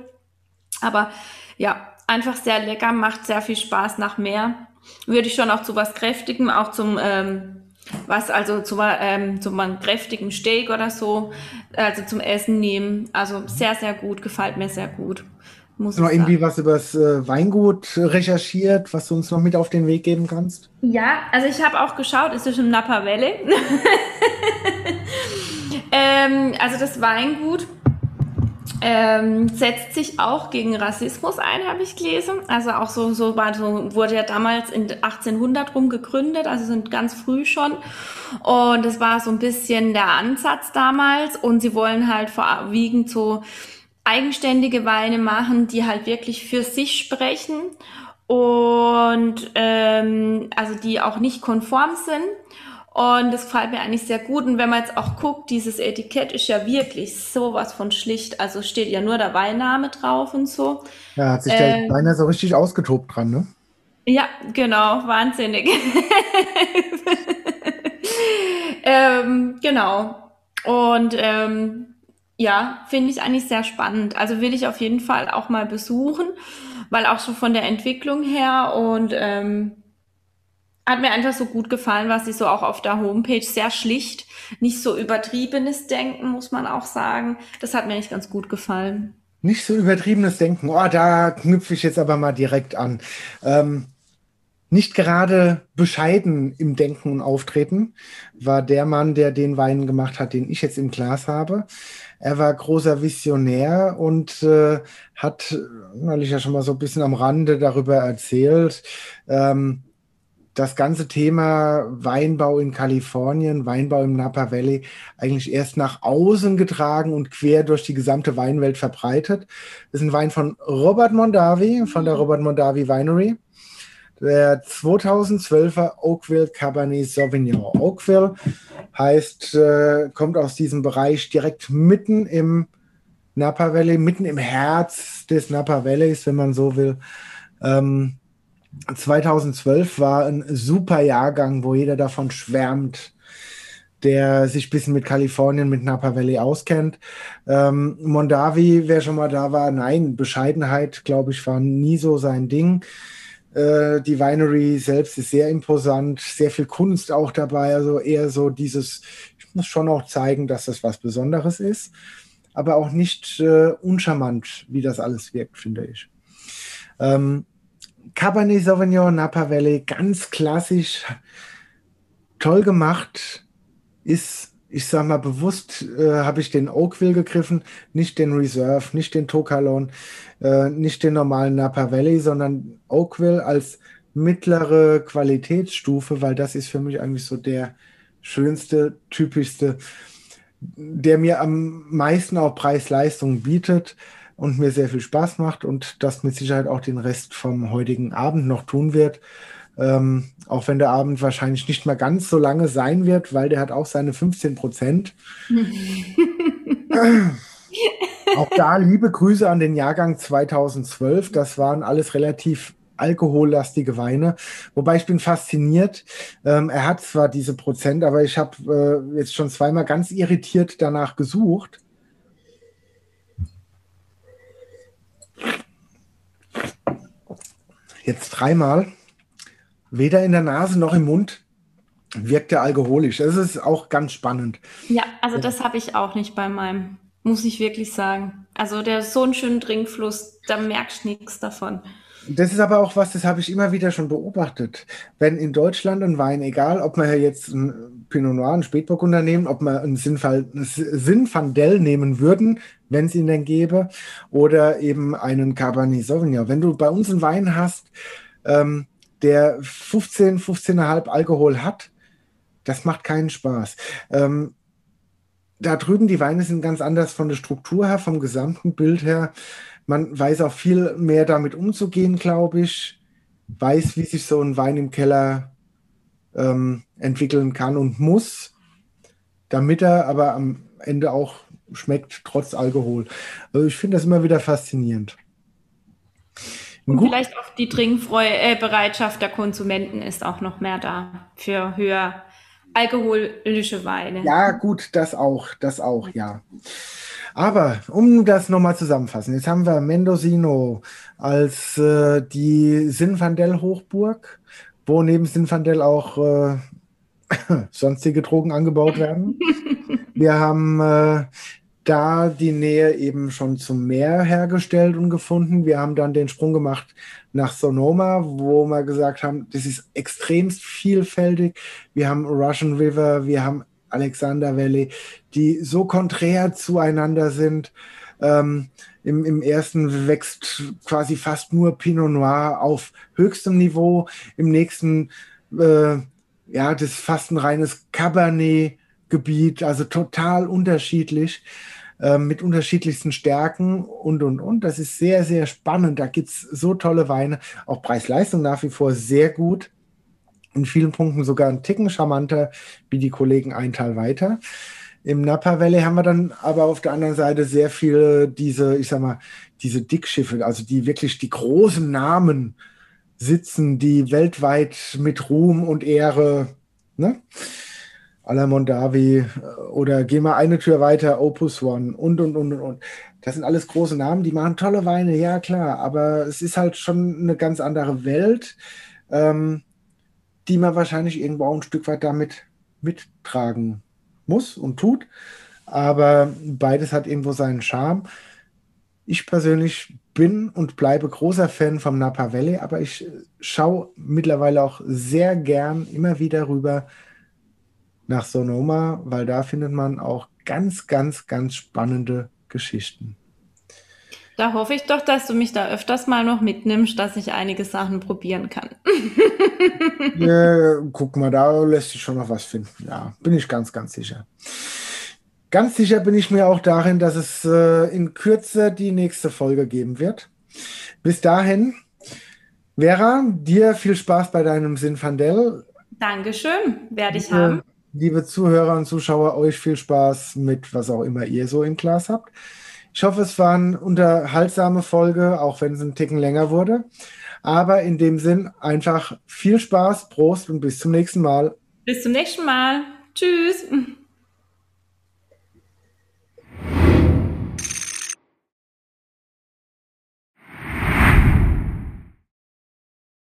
Aber ja, einfach sehr lecker, macht sehr viel Spaß nach mehr. Würde ich schon auch zu was Kräftigem, auch zum ähm, was also zu, ähm, zu einem kräftigen Steak oder so, also zum Essen nehmen. Also sehr, sehr gut, gefällt mir sehr gut. Muss noch irgendwie was über das äh, Weingut recherchiert, was du uns noch mit auf den Weg geben kannst? Ja, also ich habe auch geschaut, ist es im Napa Valley. ähm, also das Weingut ähm, setzt sich auch gegen Rassismus ein, habe ich gelesen. Also auch so, so, war, so wurde ja damals in 1800 rum gegründet, also sind ganz früh schon. Und das war so ein bisschen der Ansatz damals. Und sie wollen halt vorwiegend so eigenständige Weine machen, die halt wirklich für sich sprechen und ähm, also die auch nicht konform sind und das gefällt mir eigentlich sehr gut. Und wenn man jetzt auch guckt, dieses Etikett ist ja wirklich sowas von schlicht. Also steht ja nur der Weinname drauf und so. Ja, hat sich der ähm, Weiner so richtig ausgetobt dran, ne? Ja, genau, wahnsinnig. ähm, genau. Und ähm, ja, finde ich eigentlich sehr spannend. Also will ich auf jeden Fall auch mal besuchen, weil auch so von der Entwicklung her und ähm, hat mir einfach so gut gefallen, was sie so auch auf der Homepage sehr schlicht, nicht so übertriebenes Denken, muss man auch sagen. Das hat mir nicht ganz gut gefallen. Nicht so übertriebenes Denken. Oh, da knüpfe ich jetzt aber mal direkt an. Ähm, nicht gerade bescheiden im Denken und Auftreten war der Mann, der den Wein gemacht hat, den ich jetzt im Glas habe. Er war großer Visionär und äh, hat, weil ich ja schon mal so ein bisschen am Rande darüber erzählt, ähm, das ganze Thema Weinbau in Kalifornien, Weinbau im Napa Valley eigentlich erst nach außen getragen und quer durch die gesamte Weinwelt verbreitet. Das ist ein Wein von Robert Mondavi, von der Robert Mondavi Winery. Der 2012er Oakville Cabernet Sauvignon. Oakville heißt, äh, kommt aus diesem Bereich direkt mitten im Napa Valley, mitten im Herz des Napa Valleys, wenn man so will. Ähm, 2012 war ein super Jahrgang, wo jeder davon schwärmt. der sich ein bisschen mit Kalifornien, mit Napa Valley auskennt. Ähm, Mondavi, wer schon mal da war, nein, Bescheidenheit, glaube ich, war nie so sein Ding. Äh, die Winery selbst ist sehr imposant, sehr viel Kunst auch dabei, also eher so dieses, ich muss schon auch zeigen, dass das was Besonderes ist, aber auch nicht äh, uncharmant, wie das alles wirkt, finde ich. Ähm, Cabernet Sauvignon, Napa Valley, ganz klassisch, toll gemacht, ist, ich sag mal bewusst, äh, habe ich den Oakville gegriffen, nicht den Reserve, nicht den Tokalon, äh, nicht den normalen Napa Valley, sondern Oakville als mittlere Qualitätsstufe, weil das ist für mich eigentlich so der schönste, typischste, der mir am meisten auch Preis-Leistung bietet und mir sehr viel Spaß macht und das mit Sicherheit auch den Rest vom heutigen Abend noch tun wird. Ähm, auch wenn der Abend wahrscheinlich nicht mehr ganz so lange sein wird, weil der hat auch seine 15 Prozent. auch da liebe Grüße an den Jahrgang 2012. Das waren alles relativ alkohollastige Weine. Wobei ich bin fasziniert. Ähm, er hat zwar diese Prozent, aber ich habe äh, jetzt schon zweimal ganz irritiert danach gesucht. Jetzt dreimal weder in der Nase noch im Mund wirkt er alkoholisch. Das ist auch ganz spannend. Ja, also das habe ich auch nicht bei meinem, muss ich wirklich sagen. Also der so einen schönen Trinkfluss, da merkst du nichts davon. Das ist aber auch was, das habe ich immer wieder schon beobachtet. Wenn in Deutschland ein Wein, egal ob man jetzt ein Pinot Noir, ein Spätburgunder nehmen, ob man einen Sinfandel nehmen würden, wenn es ihn denn gäbe, oder eben einen Cabernet Sauvignon. Wenn du bei uns einen Wein hast, ähm, der 15, 15,5 Alkohol hat, das macht keinen Spaß. Ähm, da drüben die Weine sind ganz anders von der Struktur her, vom gesamten Bild her. Man weiß auch viel mehr damit umzugehen, glaube ich. Weiß, wie sich so ein Wein im Keller ähm, entwickeln kann und muss, damit er aber am Ende auch schmeckt, trotz Alkohol. Also ich finde das immer wieder faszinierend. Und Gut. vielleicht auch die Trinkbereitschaft der Konsumenten ist auch noch mehr da für höher alkoholische Weine. Ja, gut, das auch, das auch, ja. Aber um das nochmal zusammenfassen, jetzt haben wir Mendocino als äh, die Sinfandel-Hochburg, wo neben Sinfandel auch äh, sonstige Drogen angebaut werden. wir haben äh, da die Nähe eben schon zum Meer hergestellt und gefunden. Wir haben dann den Sprung gemacht nach Sonoma, wo wir gesagt haben, das ist extremst vielfältig. Wir haben Russian River, wir haben Alexander Valley, die so konträr zueinander sind. Ähm, im, Im ersten wächst quasi fast nur Pinot Noir auf höchstem Niveau. Im nächsten, äh, ja, das ist fast ein reines Cabernet-Gebiet, also total unterschiedlich. Ähm, mit unterschiedlichsten Stärken und, und, und. Das ist sehr, sehr spannend. Da gibt es so tolle Weine. Auch Preis-Leistung nach wie vor sehr gut. In vielen Punkten sogar ein Ticken charmanter wie die Kollegen ein Teil weiter. Im Napa Valley haben wir dann aber auf der anderen Seite sehr viele diese, ich sag mal, diese Dickschiffe, also die wirklich die großen Namen sitzen, die weltweit mit Ruhm und Ehre, ne? À la Mondavi äh, oder geh mal eine Tür weiter, Opus One und, und, und, und, und. Das sind alles große Namen, die machen tolle Weine, ja klar, aber es ist halt schon eine ganz andere Welt, ähm, die man wahrscheinlich irgendwo auch ein Stück weit damit mittragen muss und tut. Aber beides hat irgendwo seinen Charme. Ich persönlich bin und bleibe großer Fan vom Napa Valley, aber ich schaue mittlerweile auch sehr gern immer wieder rüber nach Sonoma, weil da findet man auch ganz, ganz, ganz spannende Geschichten. Da hoffe ich doch, dass du mich da öfters mal noch mitnimmst, dass ich einige Sachen probieren kann. ja, guck mal, da lässt sich schon noch was finden. Ja, bin ich ganz, ganz sicher. Ganz sicher bin ich mir auch darin, dass es äh, in Kürze die nächste Folge geben wird. Bis dahin, Vera, dir viel Spaß bei deinem Sinfandel. Dankeschön, werde ich haben liebe Zuhörer und Zuschauer, euch viel Spaß mit was auch immer ihr so im Glas habt. Ich hoffe, es war eine unterhaltsame Folge, auch wenn es ein Ticken länger wurde. Aber in dem Sinn einfach viel Spaß, Prost und bis zum nächsten Mal. Bis zum nächsten Mal. Tschüss.